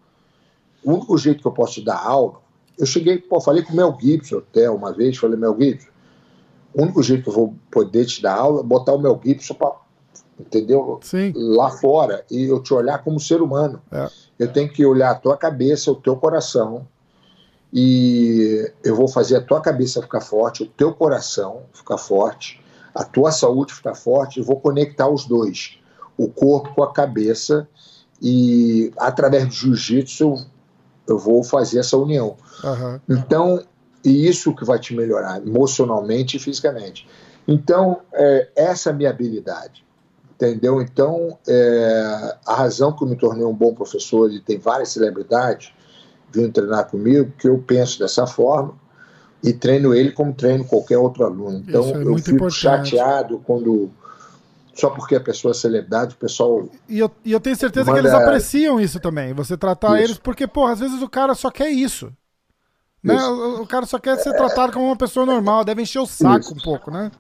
o único jeito que eu posso te dar aula, eu cheguei, pô, falei com o Mel Gibson até uma vez, falei, Mel Gibson, o único jeito que eu vou poder te dar aula é botar o Mel Gibson para entendeu? Sim. Lá fora e eu te olhar como ser humano. É. Eu tenho que olhar a tua cabeça, o teu coração, e eu vou fazer a tua cabeça ficar forte, o teu coração ficar forte, a tua saúde ficar forte, e vou conectar os dois, o corpo com a cabeça, e através do jiu-jitsu eu, eu, vou fazer essa união. Uhum. Então, e isso que vai te melhorar emocionalmente e fisicamente. Então, é, essa é a minha habilidade. Entendeu? Então, é, a razão que eu me tornei um bom professor e tem várias celebridades vindo treinar comigo, que eu penso dessa forma e treino ele como treino qualquer outro aluno. Então é eu fico importante. chateado quando só porque a pessoa é celebridade, o pessoal. E eu, e eu tenho certeza manda... que eles apreciam isso também. Você tratar isso. eles, porque, porra, às vezes o cara só quer isso. Né? O, o, cara só quer ser tratado como uma pessoa normal, deve encher o saco isso. um pouco, né?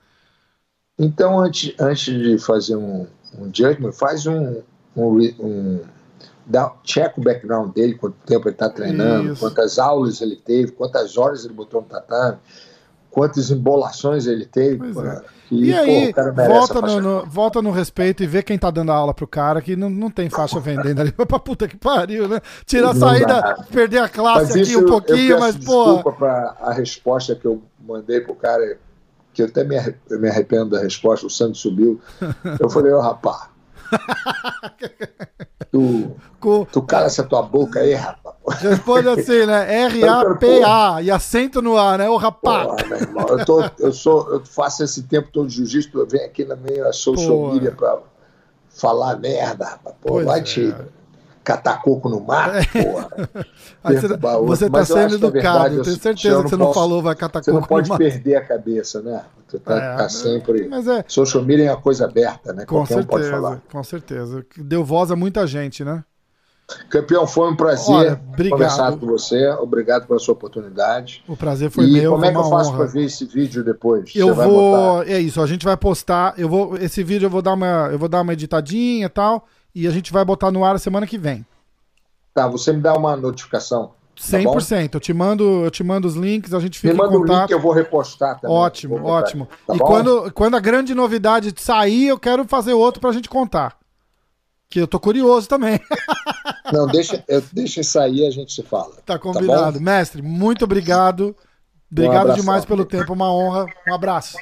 Então, antes, antes de fazer um, um judgment, faz um, um, um dá, checa o background dele, quanto tempo ele está treinando, Isso. quantas aulas ele teve, quantas horas ele botou no tatame, quantas embolações ele teve. É. E, e, aí, pô, volta, no, no, volta no respeito e vê quem tá dando aula pro cara, que não, não tem faixa vendendo ali. pra puta que pariu, né? Tirar a saída, dá. perder a classe mas aqui um pouquinho, mas, pô. Desculpa pra a resposta que eu mandei pro cara, que eu até me, me arrependo da resposta, o sangue subiu. Eu falei, ô oh, rapaz, tu, Com... tu cala essa tua boca aí, rapaz. Responde assim, né? R-A-P-A e acento no A, né? O rapaz. eu, tô, eu, sou, eu faço esse tempo todo de jiu-jitsu, eu venho aqui na minha social media pra falar merda, rapaz. Pô, vai é. Catar coco no mato, É. porra. Você, Derrubar você tá sendo é educado. eu tenho certeza eu que não você não posso- falou vai catar Você não coco no pode mato. perder a cabeça, né? Você tá, É, tá sempre. Mas é, Social media é uma coisa aberta, né? com Qualquer um pode certeza, falar. com certeza. Deu voz a muita gente, né? Campeão, foi um prazer Olha, conversar com você. Obrigado pela sua oportunidade. O prazer foi e meu, como é que eu faço para ver esse vídeo depois? Eu Você vou, é isso, a gente vai postar, eu vou esse vídeo eu vou dar uma, eu vou dar uma editadinha e tal, e a gente vai botar no ar a semana que vem. Tá, você me dá uma notificação. Tá bom? 100%. eu te mando, eu te mando os links, a gente Me fica em manda o link contato. que eu vou repostar também. Ótimo, Vou ótimo. Tá e bom? quando, quando a grande novidade sair, eu quero fazer outro pra gente contar. Que eu tô curioso também. Não, deixa, eu, deixa e a gente se fala. tá combinado. bom? Mestre, muito obrigado. Obrigado abração. demais pelo tempo, uma honra. Um abraço.